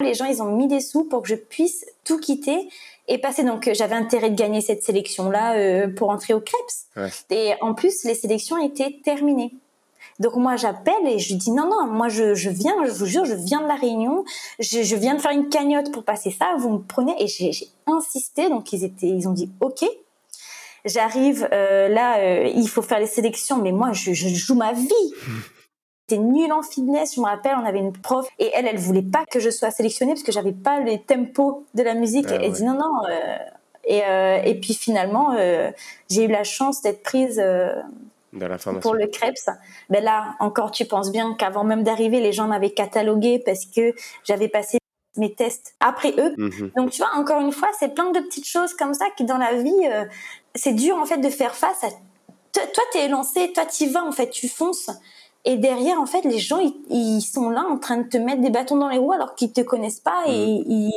Les gens, ils ont mis des sous pour que je puisse tout quitter et passer. Donc, euh, j'avais intérêt de gagner cette sélection-là euh, pour entrer au Krebs. Ouais. Et en plus, les sélections étaient terminées. Donc, moi, j'appelle et je dis non, non, moi, je, je viens, je vous jure, je viens de la Réunion. Je, je viens de faire une cagnotte pour passer ça. Vous me prenez. Et j'ai insisté. Donc, ils, étaient, ils ont dit OK. J'arrive euh, là, euh, il faut faire les sélections, mais moi, je, je joue ma vie. J'étais nulle en fitness, je me rappelle, on avait une prof et elle, elle voulait pas que je sois sélectionnée parce que j'avais pas les tempos de la musique. Ah elle ouais. dit non, non. euh, et, euh, et puis finalement, euh, j'ai eu la chance d'être prise euh, dans la formation. pour le Krebs. Ben là, encore, tu penses bien qu'avant même d'arriver, les gens m'avaient catalogué parce que j'avais passé mes tests après eux. Mhm. Donc tu vois, encore une fois, c'est plein de petites choses comme ça qui dans la vie, euh, c'est dur en fait de faire face à. Toi, toi, t'es lancé, toi, t'y vas en fait, tu fonces. Et derrière, en fait, les gens, ils, ils sont là en train de te mettre des bâtons dans les roues alors qu'ils te connaissent pas et ils,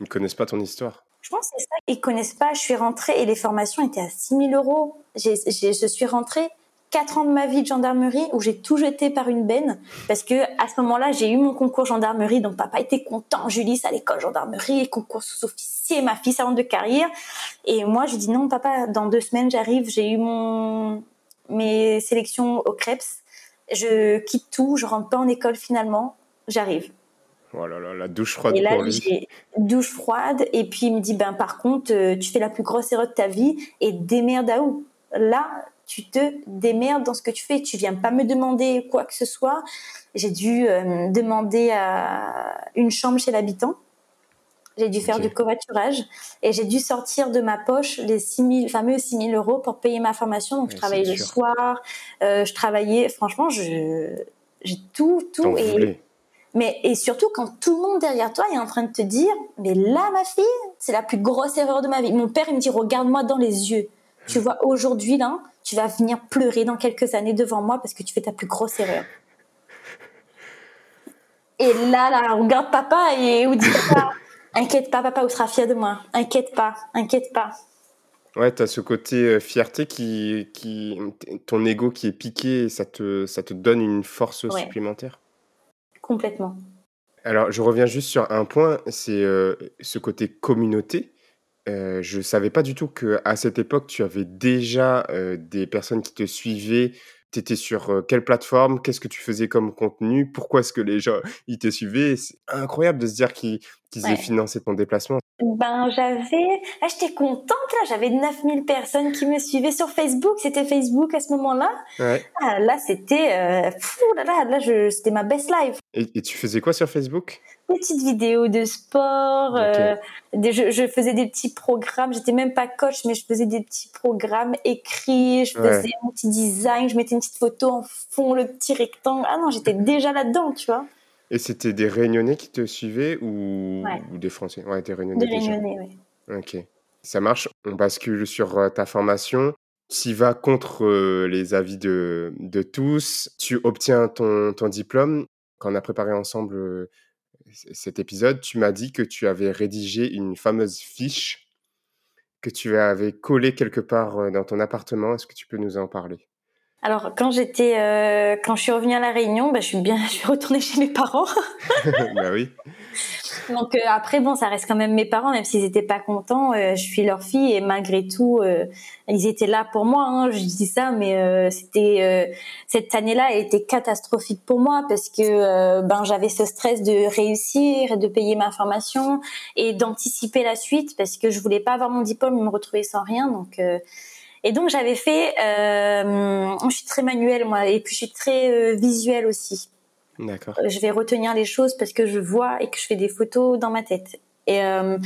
Ils ne connaissent pas ton histoire. Je pense que c'est ça. Ils connaissent pas. Je suis rentrée et les formations étaient à 6000 euros. Je suis rentrée 4 ans de ma vie de gendarmerie où j'ai tout jeté par une benne parce que à ce moment-là, j'ai eu mon concours gendarmerie. Donc papa était content. Julie, à l'école gendarmerie, concours sous-officier, ma fille salon de carrière. Et moi, je dis non, papa, dans deux semaines, j'arrive. J'ai eu mon, mes sélections au Krebs. Je quitte tout. Je rentre pas en école finalement. J'arrive. Oh là là, la douche froide Et là, pour lui. douche froide. Et puis, il me dit, ben, par contre, euh, tu fais la plus grosse erreur de ta vie et démerde à où? Là, tu te démerdes dans ce que tu fais. Tu viens pas me demander quoi que ce soit. J'ai dû euh, demander à une chambre chez l'habitant. J'ai dû faire du covoiturage et j'ai dû sortir de ma poche les 6 000, fameux 6 000 euros pour payer ma formation. Donc, je travaillais le soir, euh, je travaillais, franchement, j'ai tout, tout. Et. Mais et surtout quand tout le monde derrière toi est en train de te dire mais là ma fille c'est la plus grosse erreur de ma vie mon père il me dit regarde-moi dans les yeux tu vois aujourd'hui là tu vas venir pleurer dans quelques années devant moi parce que tu fais ta plus grosse erreur et là là regarde papa et ou dit papa inquiète pas papa ou sera fier de moi inquiète pas inquiète pas Ouais, tu as ce côté euh, fierté qui, qui. Ton ego qui est piqué et ça te, ça te donne une force Ouais. supplémentaire. Complètement Alors, je reviens juste sur un point, c'est euh, ce côté communauté. Euh, je ne savais pas du tout qu'à cette époque, tu avais déjà euh, des personnes qui te suivaient. Tu étais sur quelle plateforme? Qu'est-ce que tu faisais comme contenu? Pourquoi est-ce que les gens ils te suivaient? C'est incroyable de se dire qu'ils aient financé ton déplacement. Ben, j'avais, ah, j'étais contente là, j'avais 9000 personnes qui me suivaient sur Facebook, c'était Facebook à ce moment-là. Ouais. Ah, là, c'était, euh, là, là, là, je, c'était ma best life. Et, et, tu faisais quoi sur Facebook? Des petites vidéos de sport, euh, des, je, je, faisais des petits programmes, j'étais même pas coach, mais je faisais des petits programmes écrits, je faisais mon petit design, je mettais une petite photo en fond, le petit rectangle. Ah non, j'étais déjà là-dedans, tu vois. Et c'était des Réunionnais qui te suivaient ou, ou des Français? Ouais, des Réunionnais. Des Réunionnais, oui. Ok. Ça marche. On bascule sur euh, ta formation. Tu vas contre euh, les avis de, de, tous. Tu obtiens ton, ton, diplôme. Quand on a préparé ensemble euh, cet épisode, tu m'as dit que tu avais rédigé une fameuse fiche que tu avais collée quelque part dans ton appartement. Est-ce que tu peux nous en parler? Alors quand j'étais, euh, quand je suis revenue à la Réunion, bah, je suis bien, je suis retournée chez mes parents. bah oui. Donc euh, après bon, ça reste quand même mes parents, même s'ils étaient pas contents. Euh, je suis leur fille et malgré tout, euh, ils étaient là pour moi. Hein, je dis ça, mais euh, c'était cette année-là, elle était catastrophique pour moi parce que ben j'avais ce stress de réussir et de payer ma formation et d'anticiper la suite parce que je voulais pas avoir mon diplôme et me retrouver sans rien. Donc et donc j'avais fait, euh, je suis très manuelle moi, et puis je suis très euh, visuelle aussi. D'accord. Euh, je vais retenir les choses parce que je vois et que je fais des photos dans ma tête. Et, euh,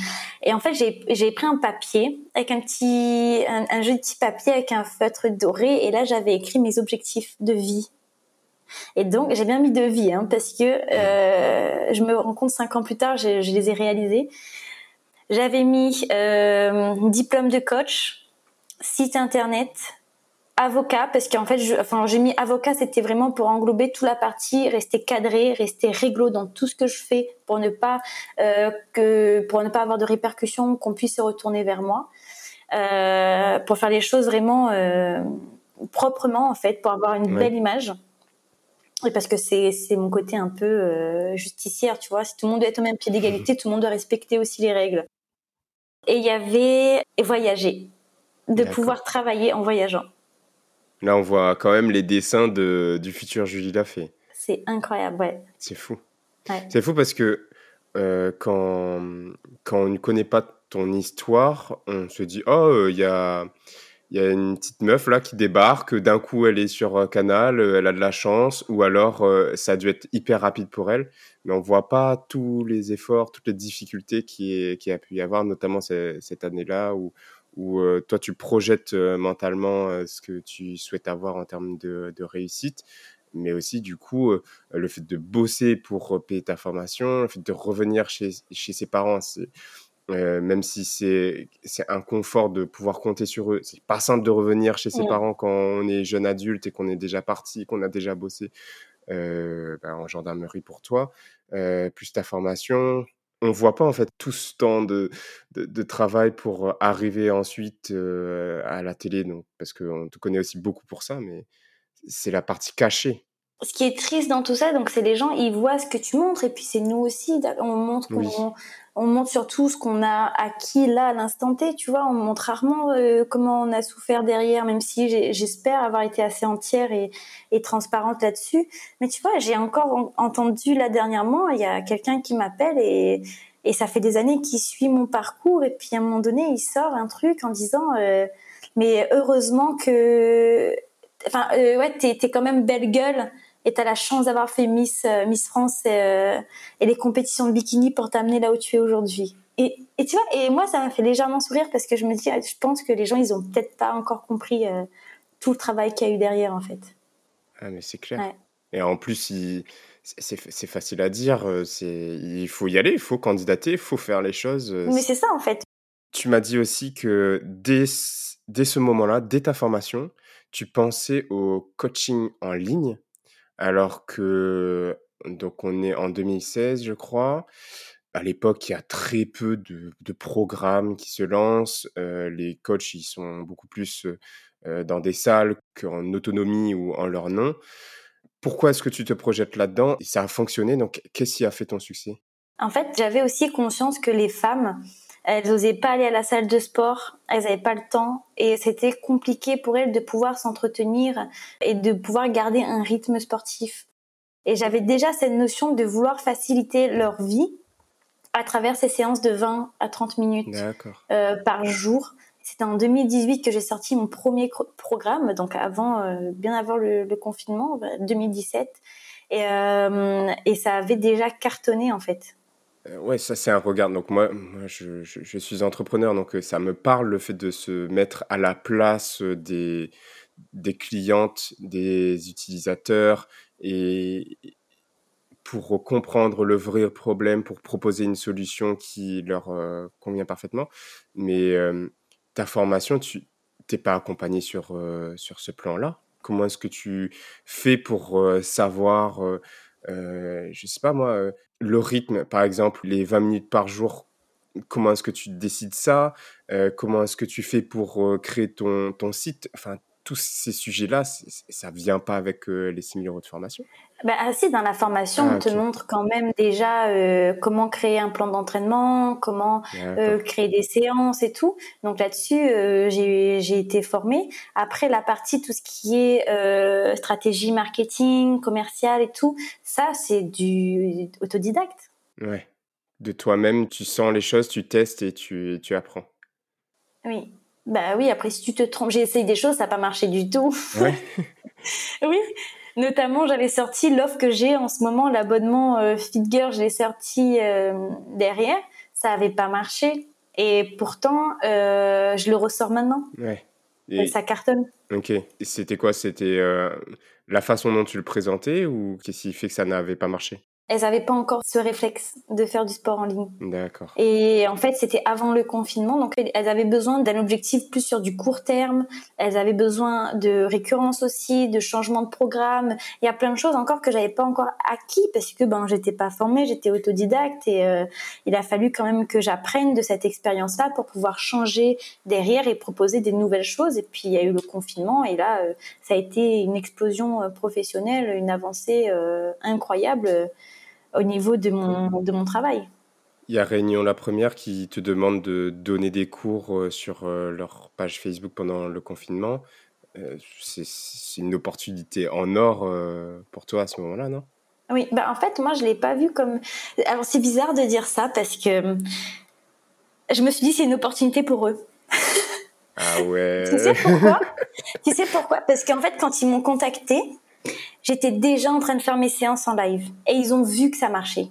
et en fait, j'ai pris un papier avec un petit, un, un joli petit papier avec un feutre doré, et là j'avais écrit mes objectifs de vie. Et donc j'ai bien mis de vie, hein, parce que euh, je me rends compte cinq ans plus tard, je, je les ai réalisés. J'avais mis euh, diplôme de coach, site internet, avocat, parce qu'en fait, je, enfin, j'ai mis avocat, c'était vraiment pour englober toute la partie, rester cadré, rester réglo dans tout ce que je fais, pour ne pas euh, que, pour ne pas avoir de répercussions, qu'on puisse se retourner vers moi, euh, pour faire les choses vraiment euh, proprement en fait, pour avoir une belle image. Et parce que c'est c'est mon côté un peu justicière, tu vois. Si tout le monde doit être au même pied d'égalité, tout le monde doit respecter aussi les règles. Et il y avait voyager de pouvoir travailler en voyageant. Là, on voit quand même les dessins de, du futur Julie Lafay. C'est incroyable, ouais. C'est fou. C'est fou parce que euh, quand, quand on ne connaît pas ton histoire, on se dit Oh, euh, il y, a, y a une petite meuf là qui débarque, d'un coup elle est sur un canal, euh, elle a de la chance, ou alors ça a dû être hyper rapide pour elle, mais on voit pas tous les efforts, toutes les difficultés qui, qui a pu y avoir, notamment cette année-là où, où toi tu projettes mentalement ce que tu souhaites avoir en termes de, de réussite, mais aussi du coup le fait de bosser pour payer ta formation, le fait de revenir chez, chez ses parents, euh, même si c'est un confort de pouvoir compter sur eux, c'est pas simple de revenir chez ses parents quand on est jeune adulte et qu'on est déjà parti, qu'on a déjà bossé euh, ben, en gendarmerie pour toi, euh, plus ta formation, on voit pas en fait tout ce temps de, de, travail pour arriver ensuite euh, à la télé, donc, parce qu'on te connaît aussi beaucoup pour ça, mais c'est la partie cachée. Ce qui est triste dans tout ça, donc c'est les gens, ils voient ce que tu montres, et puis c'est nous aussi, on montre qu'on on montre surtout ce qu'on a acquis là à l'instant T, tu vois. On montre rarement euh, comment on a souffert derrière, même si j'espère avoir été assez entière et, et transparente là-dessus. Mais tu vois, j'ai encore entendu là dernièrement, il y a quelqu'un qui m'appelle et, et ça fait des années qu'il suit mon parcours et puis à un moment donné, il sort un truc en disant euh, mais heureusement que, enfin euh, ouais, t'es es quand même belle gueule et tu as la chance d'avoir fait Miss, euh, Miss France euh, et, les compétitions de bikini pour t'amener là où tu es aujourd'hui. Et, et, tu vois, et moi, ça m'a fait légèrement sourire parce que je me dis, je pense que les gens, ils ont peut-être pas encore compris euh, tout le travail qu'il y a eu derrière, en fait. Ah, mais c'est clair. Et en plus, c'est facile à dire, il faut y aller, il faut candidater, il faut faire les choses. Mais c'est ça, en fait. Tu m'as dit aussi que dès, dès ce moment-là, dès ta formation, tu pensais au coaching en ligne alors que donc on est en 2016, je crois. À l'époque, il y a très peu de, de programmes qui se lancent. Euh, les coachs, ils sont beaucoup plus euh, dans des salles qu'en autonomie ou en leur nom. pourquoi est-ce que tu te projettes là-dedans? Ça a fonctionné, donc qu'est-ce qui a fait ton succès? En fait, j'avais aussi conscience que les femmes, elles n'osaient pas aller à la salle de sport, elles n'avaient pas le temps et c'était compliqué pour elles de pouvoir s'entretenir et de pouvoir garder un rythme sportif. Et j'avais déjà cette notion de vouloir faciliter leur vie à travers ces séances de 20 à 30 minutes euh, par jour. C'était en 2018 que j'ai sorti mon premier programme, donc avant, euh, bien avant le, confinement, 2017. Et, euh, et ça avait déjà cartonné en fait. Ouais, ça c'est un regard. Donc moi, moi je, suis entrepreneur, donc ça me parle le fait de se mettre à la place des, des clientes, des utilisateurs et pour comprendre le vrai problème, pour proposer une solution qui leur convient parfaitement. Mais ta formation, tu t'es pas accompagné sur, sur ce plan-là? Comment est-ce que tu fais pour savoir, euh, je sais pas moi, le rythme, par exemple, les 20 minutes par jour, comment est-ce que tu décides ça? Comment est-ce que tu fais pour créer ton, ton site? Enfin, tous ces sujets-là, ça vient pas avec les 6 000 euros de formation? Bah, si, dans la formation, ah, on te montre quand même déjà euh, comment créer un plan d'entraînement, comment euh, créer des séances et tout. Donc là-dessus, euh, j'ai été formée. Après, la partie, tout ce qui est stratégie marketing, commercial et tout, ça, c'est du autodidacte. Ouais. De toi-même, tu sens les choses, tu testes et tu, tu apprends. Oui. Bah oui, après, si tu te trompes, j'ai essayé des choses, ça n'a pas marché du tout. Ouais. oui. Notamment, j'avais sorti l'offre que j'ai en ce moment, l'abonnement euh, FitGirl, je l'ai sorti euh, derrière. Ça n'avait pas marché. Et pourtant, euh, je le ressors maintenant. Ouais. Et... ça cartonne. Ok. Et c'était quoi? C'était la façon dont tu le présentais ou qu'est-ce qui fait que ça n'avait pas marché? Elles n'avaient pas encore ce réflexe de faire du sport en ligne. D'accord. Et en fait, c'était avant le confinement, donc elles avaient besoin d'un objectif plus sur du court terme. Elles avaient besoin de récurrence aussi, de changement de programme. Il y a plein de choses encore que j'avais pas encore acquis parce que ben j'étais pas formée, j'étais autodidacte et euh, il a fallu quand même que j'apprenne de cette expérience-là pour pouvoir changer derrière et proposer des nouvelles choses. Et puis il y a eu le confinement et là, euh, ça a été une explosion euh, professionnelle, une avancée incroyable au niveau de mon, de mon travail. Il y a Réunion la première qui te demande de donner des cours euh, sur euh, leur page Facebook pendant le confinement. Euh, c'est une opportunité en or pour toi à ce moment-là, non? Oui, bah en fait, moi, je ne l'ai pas vu comme... Alors, c'est bizarre de dire ça parce que je me suis dit c'est une opportunité pour eux. Ah ouais Tu sais pourquoi? Tu sais pourquoi? Parce qu'en fait, quand ils m'ont contacté, j'étais déjà en train de faire mes séances en live et ils ont vu que ça marchait.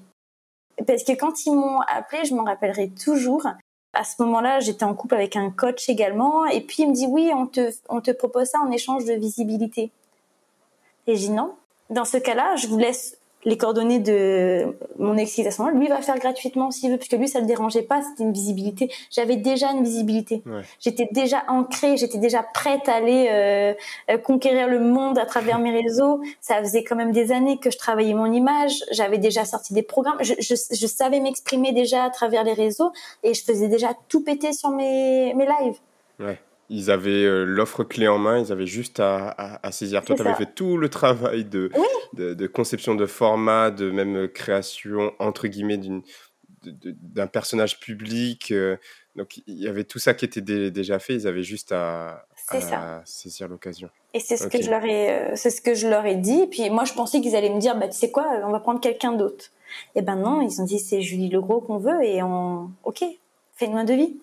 Parce que quand ils m'ont appelé, je m'en rappellerai toujours. À ce moment-là, j'étais en couple avec un coach également et puis il me dit oui, on te, propose ça en échange de visibilité. Et j'ai dit non. Dans ce cas-là, je vous laisse les coordonnées de mon ex lui va faire gratuitement s'il veut, puisque lui ça le dérangeait pas, c'était une visibilité. J'avais déjà une visibilité. J'étais déjà ancrée, j'étais déjà prête à aller euh, euh, conquérir le monde à travers mes réseaux. Ça faisait quand même des années que je travaillais mon image, j'avais déjà sorti des programmes, je, je, je savais m'exprimer déjà à travers les réseaux et je faisais déjà tout péter sur mes, mes lives. Ouais ils avaient euh, l'offre clé en main, ils avaient juste à, saisir. Toi, tu avais fait tout le travail de, de, conception de format, de même création, entre guillemets, d'un personnage public. Euh, donc, il y avait tout ça qui était déjà fait, ils avaient juste à, saisir l'occasion. Et c'est ce, que je leur ai, euh, c'est ce que je leur ai dit. Et puis, moi, je pensais qu'ils allaient me dire, bah, tu sais quoi, on va prendre quelqu'un d'autre. Et ben non, ils ont dit, c'est Julie Legros qu'on veut et on, ok, fais-nous un devis.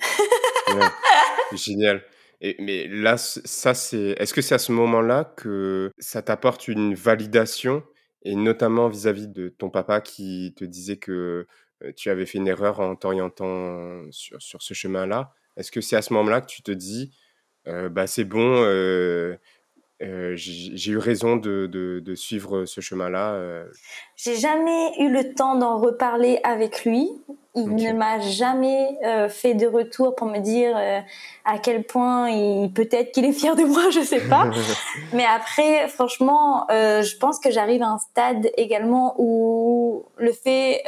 Génial mais là, ça, c'est. Est-ce que c'est à ce moment-là que ça t'apporte une validation, et notamment vis-à-vis de ton papa qui te disait que tu avais fait une erreur en t'orientant sur, sur ce chemin-là? Est-ce que c'est à ce moment-là que tu te dis, bah c'est bon, j'ai eu raison de, de suivre ce chemin-là J'ai jamais eu le temps d'en reparler avec lui Il ne m'a jamais euh, fait de retour pour me dire euh, à quel point il peut-être qu'il est fier de moi, je sais pas. Mais après, franchement, euh, je pense que j'arrive à un stade également où le fait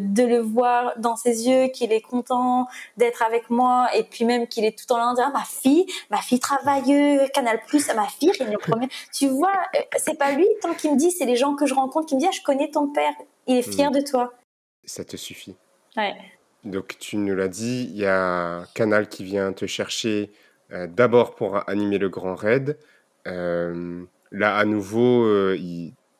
de le voir dans ses yeux, qu'il est content d'être avec moi, et puis même qu'il est tout en train de ma fille, ma fille travaille Canal Plus, ma fille Réunion Première. Tu vois, c'est pas lui tant qu'il me dit, c'est les gens que je rencontre qui me disent, ah, je connais ton père, il est fier mm. de toi. Ça te suffit. Donc tu nous l'as dit, il y a Canal qui vient te chercher euh, d'abord pour animer le grand raid. Euh, là, à nouveau, euh,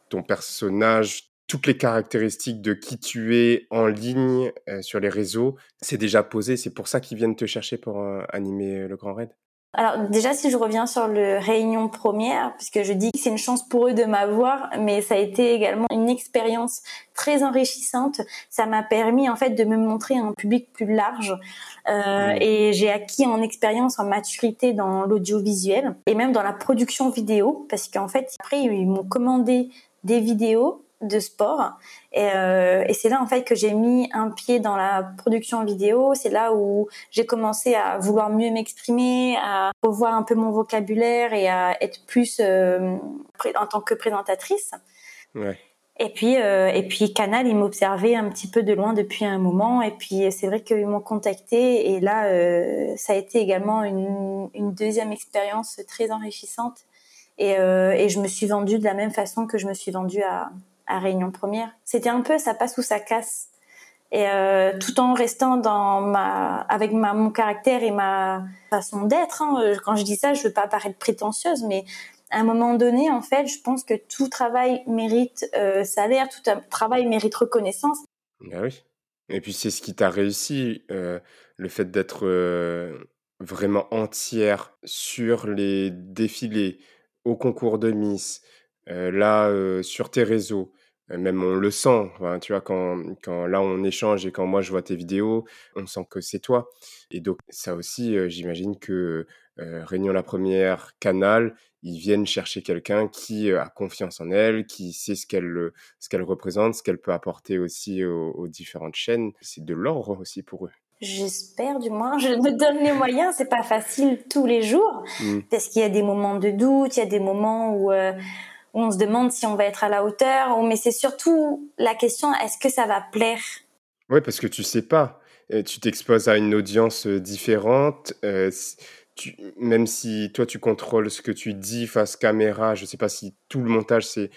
ton personnage, toutes les caractéristiques de qui tu es en ligne sur les réseaux, c'est déjà posé. C'est pour ça qu'ils viennent te chercher pour animer le grand raid. Alors déjà, si je reviens sur le réunion première, puisque je dis que c'est une chance pour eux de m'avoir, mais ça a été également une expérience très enrichissante. Ça m'a permis en fait de me montrer à un public plus large euh, et j'ai acquis en expérience, en maturité dans l'audiovisuel et même dans la production vidéo, parce qu'en fait après ils m'ont commandé des vidéos de sport. Et, euh, et c'est là en fait que j'ai mis un pied dans la production vidéo. C'est là où j'ai commencé à vouloir mieux m'exprimer, à revoir un peu mon vocabulaire et à être plus euh, en tant que présentatrice. Ouais. Et puis, euh, et puis Canal, ils m'observaient un petit peu de loin depuis un moment. Et puis c'est vrai qu'ils m'ont contacté. Et là, euh, ça a été également une, une deuxième expérience très enrichissante. Et, euh, et je me suis vendue de la même façon que je me suis vendue à, à Réunion Première. C'était un peu ça passe ou ça casse. Et euh, tout en restant dans ma, avec ma, mon caractère et ma façon d'être. Hein. Quand je dis ça, je veux pas paraître prétentieuse, mais à un moment donné, en fait, je pense que tout travail mérite euh, salaire, tout travail mérite reconnaissance. Ah oui. Et puis c'est ce qui t'a réussi, euh, le fait d'être euh, vraiment entière sur les défilés, au concours de Miss, euh, là, euh, sur tes réseaux, euh, même on le sent, tu vois, quand, quand là on échange et quand moi je vois tes vidéos, on sent que c'est toi. Et donc ça aussi, j'imagine que Réunion la Première, Canal, ils viennent chercher quelqu'un qui a confiance en elle, qui sait ce qu'elle ce qu'elle représente, ce qu'elle peut apporter aussi aux, différentes chaînes. C'est de l'or aussi pour eux. J'espère du moins, je me donne les moyens, c'est pas facile tous les jours, mmh. parce qu'il y a des moments de doute, il y a des moments où on se demande si on va être à la hauteur, mais c'est surtout la question est-ce que ça va plaire? Oui, parce que tu sais pas. Tu t'exposes à une audience euh, différente. Euh, même si toi tu contrôles ce que tu dis face caméra, je ne sais pas si tout le montage c'est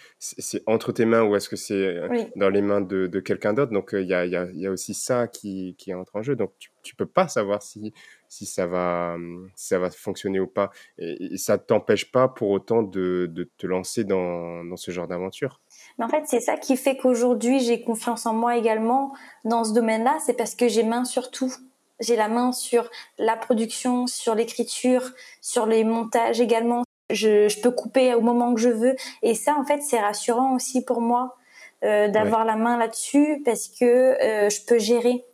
entre tes mains ou est-ce que c'est euh, dans les mains de, quelqu'un d'autre. Donc il y, a, aussi ça qui, entre en jeu. Donc tu, ne peux pas savoir si si ça va, ça va fonctionner ou pas. Et, ça ne t'empêche pas pour autant de, te lancer dans, dans ce genre d'aventure. Mais en fait, c'est ça qui fait qu'aujourd'hui, j'ai confiance en moi également dans ce domaine-là. C'est parce que j'ai main sur tout. J'ai la main sur la production, sur l'écriture, sur les montages également. Je, je, peux couper au moment que je veux. Et ça, en fait, c'est rassurant aussi pour moi euh, d'avoir la main là-dessus parce que euh, je peux gérer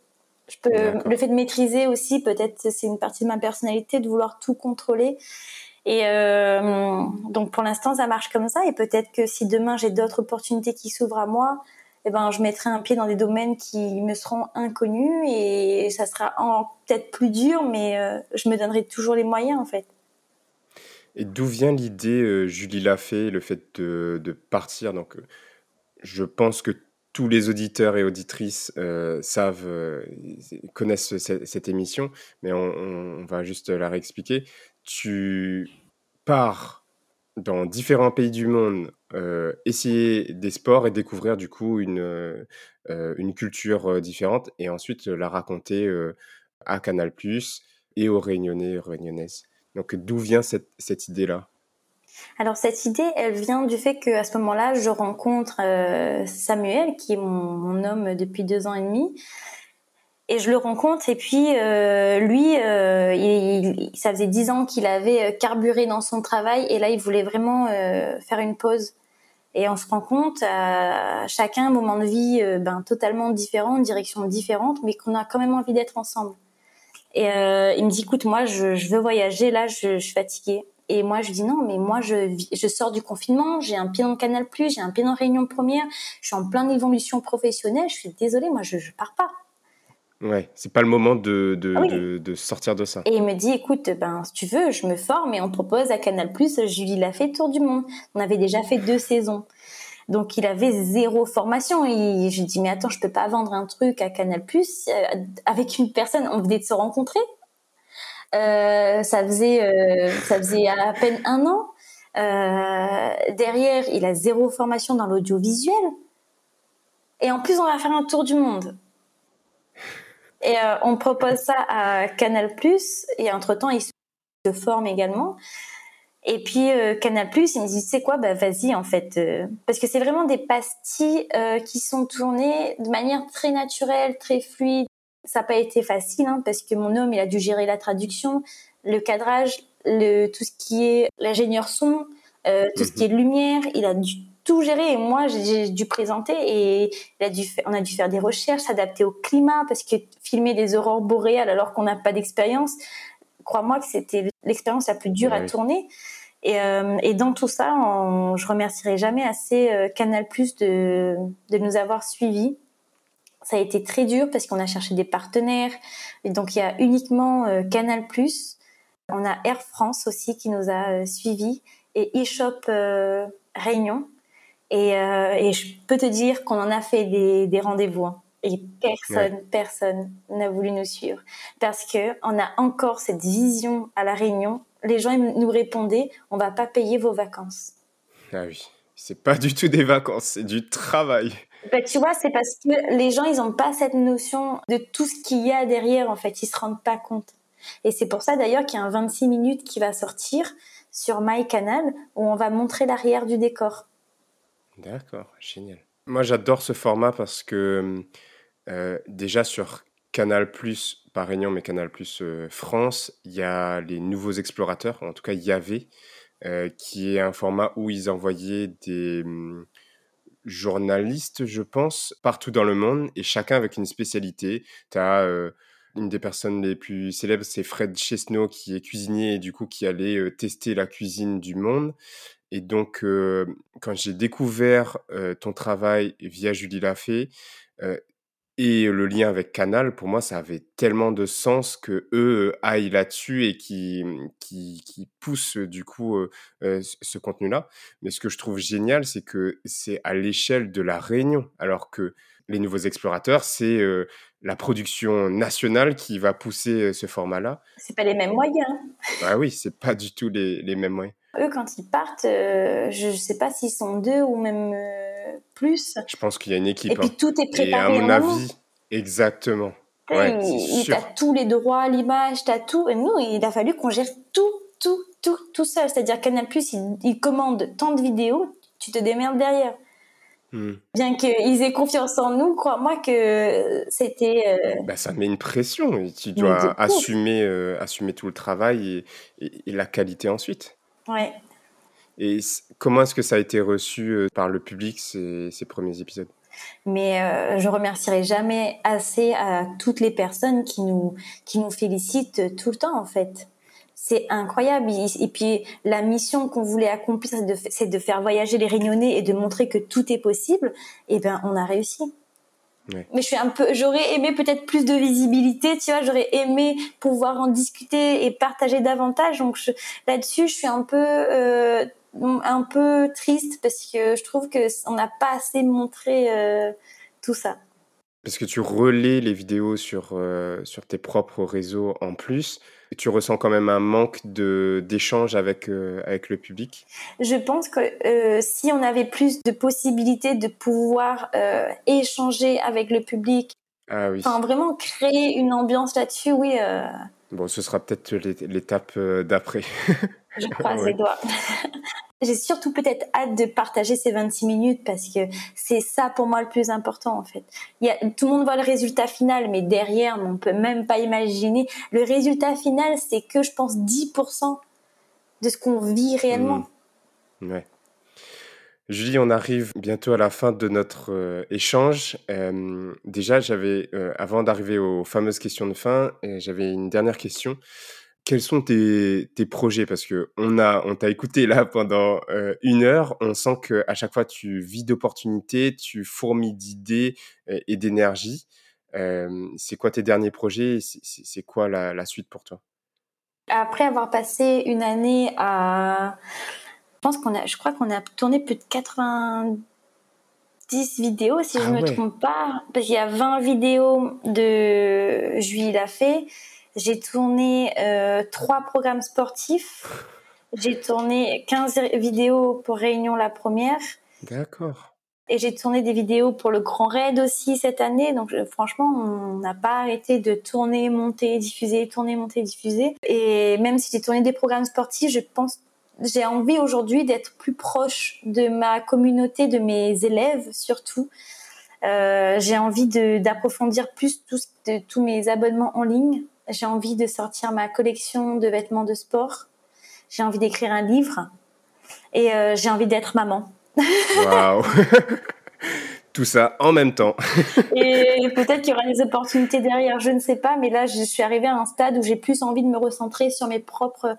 je peux, le fait de maîtriser aussi, peut-être c'est une partie de ma personnalité de vouloir tout contrôler. Et euh, donc pour l'instant ça marche comme ça. Et peut-être que si demain j'ai d'autres opportunités qui s'ouvrent à moi, eh ben je mettrai un pied dans des domaines qui me seront inconnus et ça sera peut-être plus dur, mais euh, je me donnerai toujours les moyens en fait. Et d'où vient l'idée, euh, Julie l'a fait, le fait de, partir? Donc, je pense que tous les auditeurs et auditrices euh, savent, euh, connaissent cette, émission, mais on, va juste la réexpliquer. Tu pars dans différents pays du monde, euh, essayer des sports et découvrir du coup une, une culture différente et ensuite la raconter à Canal ⁇ et aux Réunionnais Réunionnaises. Donc d'où vient cette, cette idée-là? Alors cette idée, elle vient du fait qu'à ce moment-là, je rencontre euh, Samuel, qui est mon, homme depuis deux ans et demi. Et je le rencontre et puis euh, lui, euh, il, ça faisait dix ans qu'il avait carburé dans son travail et là il voulait vraiment faire une pause. Et on se rend compte à chacun un moment de vie ben, totalement différent, une direction différente, mais qu'on a quand même envie d'être ensemble. Et il me dit, écoute, moi je, je veux voyager, là je, je suis fatiguée. Et moi, je dis non, mais moi, je, je sors du confinement, j'ai un pied dans le Canal+, j'ai un pied dans Réunion Première, je suis en pleine évolution professionnelle, je suis désolée, moi, je, je pars pas. Ouais, c'est pas le moment de, de, Ah oui. de, de sortir de ça. Et il me dit, écoute, ben, si tu veux, je me forme et on propose à Canal+, Julie l'a fait Tour du Monde. On avait déjà fait deux saisons. Donc, il avait zéro formation. Et je lui dis, mais attends, je peux pas vendre un truc à Canal+, euh, avec une personne, on venait de se rencontrer. Euh, ça faisait, euh, ça faisait à peine un an. Euh, derrière, il a zéro formation dans l'audiovisuel. Et en plus, on va faire un tour du monde. Et euh, on propose ça à Canal+, et entre-temps, il se forme également. Et puis, euh, Canal+, il me tu sais quoi, bah vas-y, en fait. euh, parce que c'est vraiment des pastilles euh, qui sont tournées de manière très naturelle, très fluide. Ça n'a pas été facile, hein, parce que mon homme, il a dû gérer la traduction, le cadrage, le, tout ce qui est l'ingénieur son, tout ce qui est lumière. Il a dû tout gérer et moi j'ai- dû présenter et a dû on a dû faire des recherches, s'adapter au climat parce que filmer des aurores boréales alors qu'on n'a pas d'expérience, crois-moi que c'était l'expérience la plus dure Ouais, à oui. tourner. Et, euh, et dans tout ça, on- je remercierai jamais assez euh, Canal Plus de, de nous avoir suivis. Ça a été très dur parce qu'on a cherché des partenaires. Et donc il y a uniquement euh, Canal Plus. On a Air France aussi qui nous a euh, suivis et eShop euh, Réunion. Et, euh, et je peux te dire qu'on en a fait des, des rendez-vous. hein. Et personne, personne n'a voulu nous suivre. Parce que on a encore cette vision à la Réunion. Les gens nous répondaient, on va pas payer vos vacances. Ah oui, c'est pas du tout des vacances, c'est du travail. Ben, tu vois, c'est parce que les gens, ils ont pas cette notion de tout ce qu'il y a derrière, en fait. Ils se rendent pas compte. Et c'est pour ça, d'ailleurs, qu'il y a un 26 minutes qui va sortir sur MyCanal où on va montrer l'arrière du décor. D'accord, génial. Moi, j'adore ce format parce que euh, déjà sur Canal Plus, pas Réunion, mais Canal Plus euh, France, il y a les nouveaux explorateurs, en tout cas, il y avait, euh, qui est un format où ils envoyaient des hum, journalistes, je pense, partout dans le monde, et chacun avec une spécialité. Tu as une des personnes les plus célèbres, c'est Fred Chesneau, qui est cuisinier et du coup qui allait tester la cuisine du monde. Et donc, quand j'ai découvert ton travail via Julie Lafay et le lien avec Canal, pour moi, ça avait tellement de sens que eux aillent là-dessus et qui, qui, qui poussent du coup ce contenu-là. Mais ce que je trouve génial, c'est que c'est à l'échelle de la Réunion, alors que les nouveaux explorateurs, c'est euh, la production nationale qui va pousser ce format-là. C'est pas les mêmes moyens. Ah oui, c'est pas du tout les, les mêmes moyens. Eux, quand ils partent, euh, je sais pas s'ils sont deux ou même euh, plus. Je pense qu'il y a une équipe. Et puis hein. tout est Et à préparé mon avis, exactement. Ouais, il-. T'as tous les droits l'image, t'as tout. Et nous, il a fallu qu'on gère tout, tout, tout, tout seul. C'est-à-dire Canal+, il, il commande tant de vidéos, tu te démerdes derrière. Hmm. Bien qu'ils aient confiance en nous, crois-moi que c'était... euh, Bah, ça met une pression tu dois assumer, euh, assumer tout le travail et, et- et la qualité ensuite. ouais. Et comment est-ce que ça a été reçu euh, par le public ces, ces premiers épisodes? Mais euh, je remercierai jamais assez à toutes les personnes qui nous, qui nous félicitent tout le temps, en fait. C'est incroyable. Et puis, la mission qu'on voulait accomplir, c'est de, faire voyager les Réunionnais et de montrer que tout est possible. Et ben, on a réussi. Mais je suis un peu, j'aurais aimé peut-être plus de visibilité, tu vois, j'aurais aimé pouvoir en discuter et partager davantage. Donc là-dessus, je suis un peu, euh, un peu triste parce que je trouve que on n'a pas assez montré euh, tout ça. Parce que tu relais les vidéos sur, euh, sur tes propres réseaux en plus. Tu ressens quand même un manque de- d'échange avec, euh, avec le public? Je pense que euh, si on avait plus de possibilités de pouvoir euh, échanger avec le public, Ah oui. enfin vraiment créer une ambiance là-dessus, oui, Bon, ce sera peut-être l'é- l'étape d'après. Je croise Ouais. les doigts. J'ai surtout peut-être hâte de partager ces 26 minutes parce que c'est ça pour moi le plus important en fait. Il y a, tout le monde voit le résultat final, mais derrière, on peut même pas imaginer. Le résultat final, c'est que je pense 10% de ce qu'on vit réellement. Mhm. Ouais. Julie, on arrive bientôt à la fin de notre euh, échange. Euh, déjà, j'avais, euh, avant d'arriver aux fameuses questions de fin, euh, j'avais une dernière question. Quels sont tes, tes projets? Parce que on a, on t'a écouté là pendant euh, une heure. On sent que à chaque fois tu vis d'opportunités, tu fourmis d'idées euh, et d'énergie. c'est quoi tes derniers projets C'est quoi la, suite pour toi? Après avoir passé une année à... Je pense qu'on a, je crois qu'on a tourné plus de 90 vidéos, si je ne ah me trompe pas. Parce qu'il y a 20 vidéos de Julie Lafay. J'ai tourné euh, trois programmes sportifs. J'ai tourné 15 vidéos pour Réunion la première. D'accord. Et j'ai tourné des vidéos pour le Grand Raid aussi cette année. Donc franchement, on n'a pas arrêté de tourner, monter, diffuser, tourner, monter, diffuser. Et même si j'ai tourné des programmes sportifs, je pense j'ai envie aujourd'hui d'être plus proche de ma communauté, de mes élèves surtout. Euh, j'ai envie d'approfondir plus tout, de, tous mes abonnements en ligne. J'ai envie de sortir ma collection de vêtements de sport. J'ai envie d'écrire un livre. Et euh, j'ai envie d'être maman. Waouh Tout ça en même temps. et peut-être qu'il y aura des opportunités derrière, je ne sais pas. Mais là, je suis arrivée à un stade où j'ai plus envie de me recentrer sur mes propres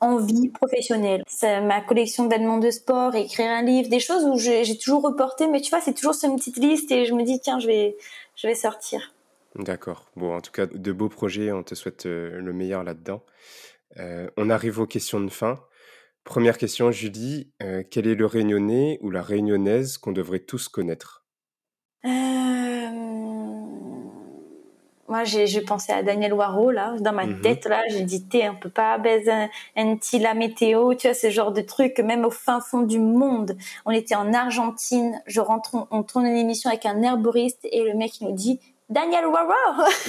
envies professionnelles. C'est ma collection de vêtements de sport, écrire un livre, des choses où j'ai toujours reporté. Mais tu vois, c'est toujours sur une petite liste et je me dis, tiens, je vais, je vais sortir. D'accord. Bon, en tout cas, de beaux projets. On te souhaite euh, le meilleur là-dedans. Euh, on arrive aux questions de fin. Première question, Julie. Euh, quel est le réunionnais ou la réunionnaise qu'on devrait tous connaître? Moi, j'ai pensé à Daniel Waro, là, dans ma mmh tête, là. J'ai dit, t'es, on peut pas baiser un, un la météo, tu vois, ce genre de truc, même au fin fond du monde. On était en Argentine, je rentre, on tourne une émission avec un herboriste et le mec, il nous dit, Daniel Waro.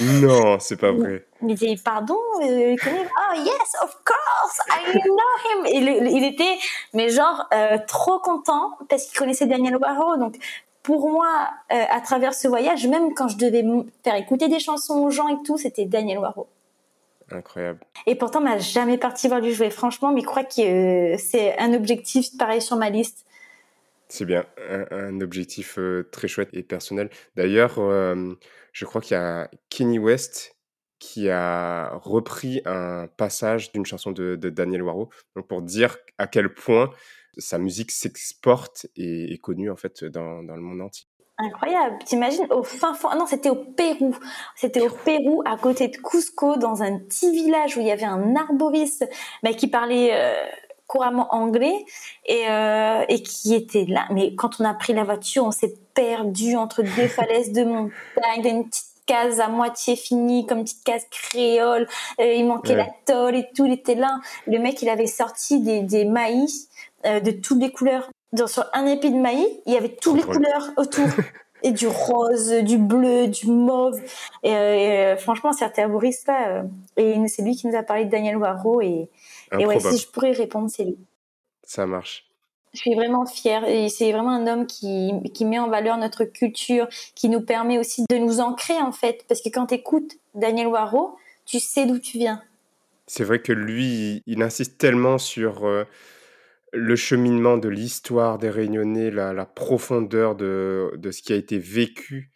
Non, c'est pas vrai. Il dit pardon, euh, oh yes, of course, I know him. Il, il était, mais genre euh, trop content parce qu'il connaissait Daniel Waro. Donc pour moi, euh, à travers ce voyage, même quand je devais faire écouter des chansons aux gens et tout, c'était Daniel Waro. Incroyable. Et pourtant, m'a jamais parti voir lui jouer, franchement, mais je crois que c'est un objectif pareil sur ma liste. C'est bien, un, objectif très chouette et personnel. D'ailleurs, je crois qu'il y a Kenny West qui a repris un passage d'une chanson de, Daniel Waro, donc pour dire à quel point sa musique s'exporte et est connue en fait dans, le monde entier. Incroyable. T'imagines au fin fond. Non, c'était au Pérou. C'était au Pérou, à côté de Cusco, dans un petit village où il y avait un arboriste mais qui parlait euh, couramment anglais et, euh, et qui était là. Mais quand on a pris la voiture, on s'est perdu entre deux falaises de montagne, une petite case à moitié finie, comme une petite case créole. Euh, il manquait la tôle et tout. Il était là. Le mec, il avait sorti des, des maïs euh, de toutes les couleurs. Dans, sur un épi de maïs, il y avait toutes les couleurs autour. et du rose, du bleu, du mauve. Et, euh, franchement, c'est Boris là. et c'est lui qui nous a parlé de Daniel Waro. Et, et ouais, si je pourrais répondre, c'est lui. Ça marche. Je suis vraiment fière et c'est vraiment un homme qui, qui met en valeur notre culture, qui nous permet aussi de nous ancrer en fait. Parce que quand tu écoutes Daniel Waro, tu sais d'où tu viens. C'est vrai que lui, il insiste tellement sur euh, le cheminement de l'histoire des Réunionnais, la, la profondeur de, de, ce qui a été vécu,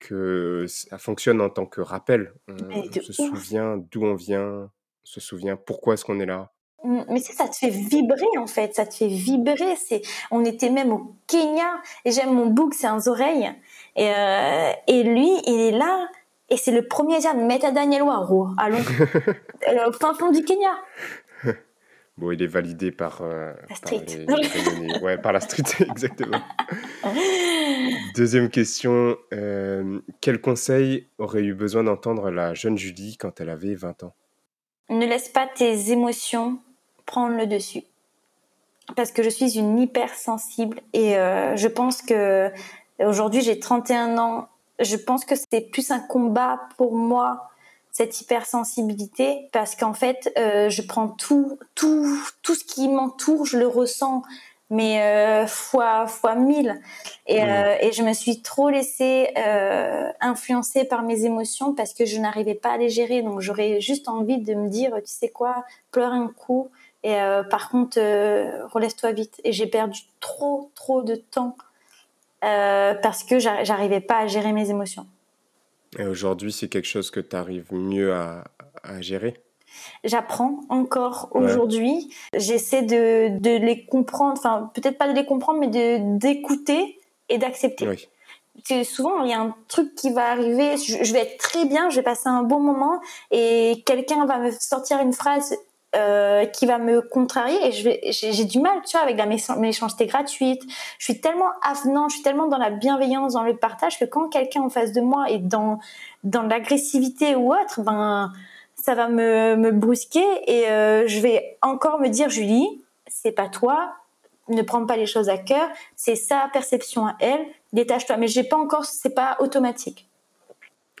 que ça fonctionne en tant que rappel. On, se souvient d'où on vient, on se souvient pourquoi est-ce qu'on est là. Mais ça, ça te fait vibrer en fait, ça te fait vibrer. C'est, on était même au Kenya et j'aime mon bouc, c'est un oreille. Et, euh, et lui, il est là et c'est le premier à dire Meta Daniel Waro, allons euh, au fin fond du Kenya. Bon, il est validé par, euh, la street. Par, ouais, par la street, exactement. Deuxième question. quel conseil aurait eu besoin d'entendre la jeune Julie quand elle avait 20 ans? Ne laisse pas tes émotions prendre le dessus. Parce que je suis une hypersensible et euh, je pense que aujourd'hui j'ai 31 ans. Je pense que c'est plus un combat pour moi cette hypersensibilité parce qu'en fait euh, je prends tout tout tout ce qui m'entoure je le ressens mais euh, fois fois mille et, mmh. et je me suis trop laissée influencer par mes émotions parce que je n'arrivais pas à les gérer donc j'aurais juste envie de me dire tu sais quoi pleure un coup et euh, par contre, euh, relève-toi vite. Et j'ai perdu trop, trop de temps euh, parce que j'arrivais pas à gérer mes émotions. Et aujourd'hui, c'est quelque chose que tu arrives mieux à, gérer? J'apprends encore aujourd'hui. J'essaie de, les comprendre, enfin peut-être pas de les comprendre, mais d'écouter et d'accepter. souvent il y a un truc qui va arriver, je, vais être très bien, je vais passer un bon moment et quelqu'un va me sortir une phrase euh, qui va me contrarier et j'ai du mal tu vois avec la méchanceté gratuite. Je suis tellement avenant je suis tellement dans la bienveillance dans le partage que quand quelqu'un en face de moi est dans dans l'agressivité ou autre ben ça va me, me brusquer et euh, je vais encore me dire Julie c'est pas toi ne prends pas les choses à cœur c'est sa perception à elle détache-toi. Mais j'ai pas encore c'est pas automatique.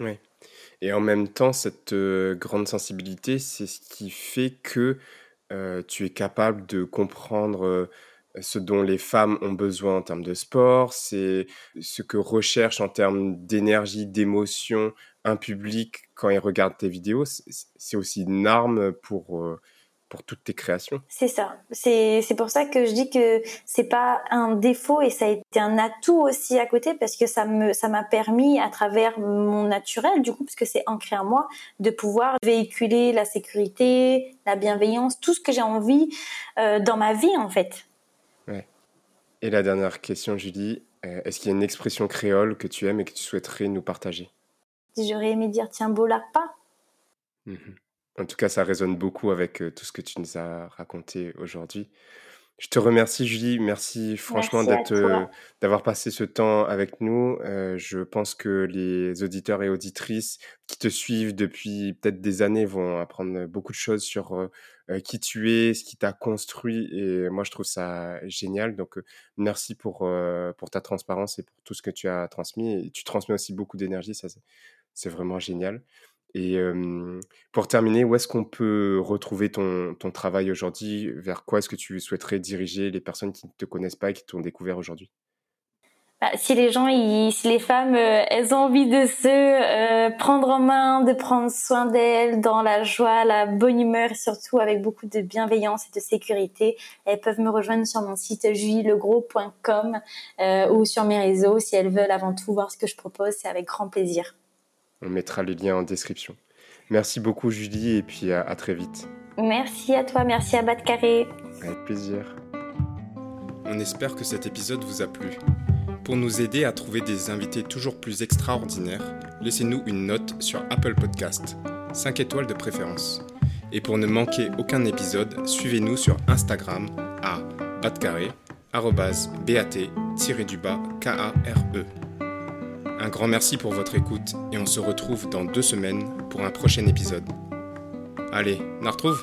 Oui et en même temps, cette grande sensibilité, c'est ce qui fait que tu es capable de comprendre ce dont les femmes ont besoin en termes de sport, c'est ce que recherche en termes d'énergie, d'émotion un public quand il regarde tes vidéos. C'est aussi une arme pour pour toutes tes créations. C'est ça. C'est pour ça que je dis que c'est pas un défaut et ça a été un atout aussi à côté parce que ça me ça m'a permis à travers mon naturel du coup parce que c'est ancré en moi de pouvoir véhiculer la sécurité, la bienveillance, tout ce que j'ai envie euh, dans ma vie en fait. Ouais. Et la dernière question Julie, euh, est-ce qu'il y a une expression créole que tu aimes et que tu souhaiterais nous partager? J'aurais aimé dire tiens beau pas. Mmh en tout cas, ça résonne beaucoup avec tout ce que tu nous as raconté aujourd'hui. Je te remercie, Julie. Merci franchement d'avoir passé ce temps avec nous. je pense que les auditeurs et auditrices qui te suivent depuis peut-être des années vont apprendre beaucoup de choses sur qui tu es, ce qui t'a construit. Et moi, je trouve ça génial. Donc, merci pour, pour ta transparence et pour tout ce que tu as transmis. Et tu transmets aussi beaucoup d'énergie. Ça, c'est vraiment génial. Et pour terminer, où est-ce qu'on peut retrouver ton, ton travail aujourd'hui? Vers quoi est-ce que tu souhaiterais diriger les personnes qui ne te connaissent pas et qui t'ont découvert aujourd'hui? Bah, si les gens, si les femmes, elles ont envie de se prendre en main, de prendre soin d'elles dans la joie, la bonne humeur et surtout avec beaucoup de bienveillance et de sécurité, elles peuvent me rejoindre sur mon site juillelegros.com ou sur mes réseaux si elles veulent avant tout voir ce que je propose. C'est avec grand plaisir. On mettra les liens en description. Merci beaucoup Julie et puis à, très vite. Merci à toi, merci à Bat Carré. Avec plaisir. On espère que cet épisode vous a plu. Pour nous aider à trouver des invités toujours plus extraordinaires, laissez-nous une note sur Apple Podcast, 5 étoiles de préférence. Et pour ne manquer aucun épisode, suivez-nous sur Instagram à batcarré, bat-du-bas, K-A-R-E. Un grand merci pour votre écoute et on se retrouve dans deux semaines pour un prochain épisode. Allez, on retrouve?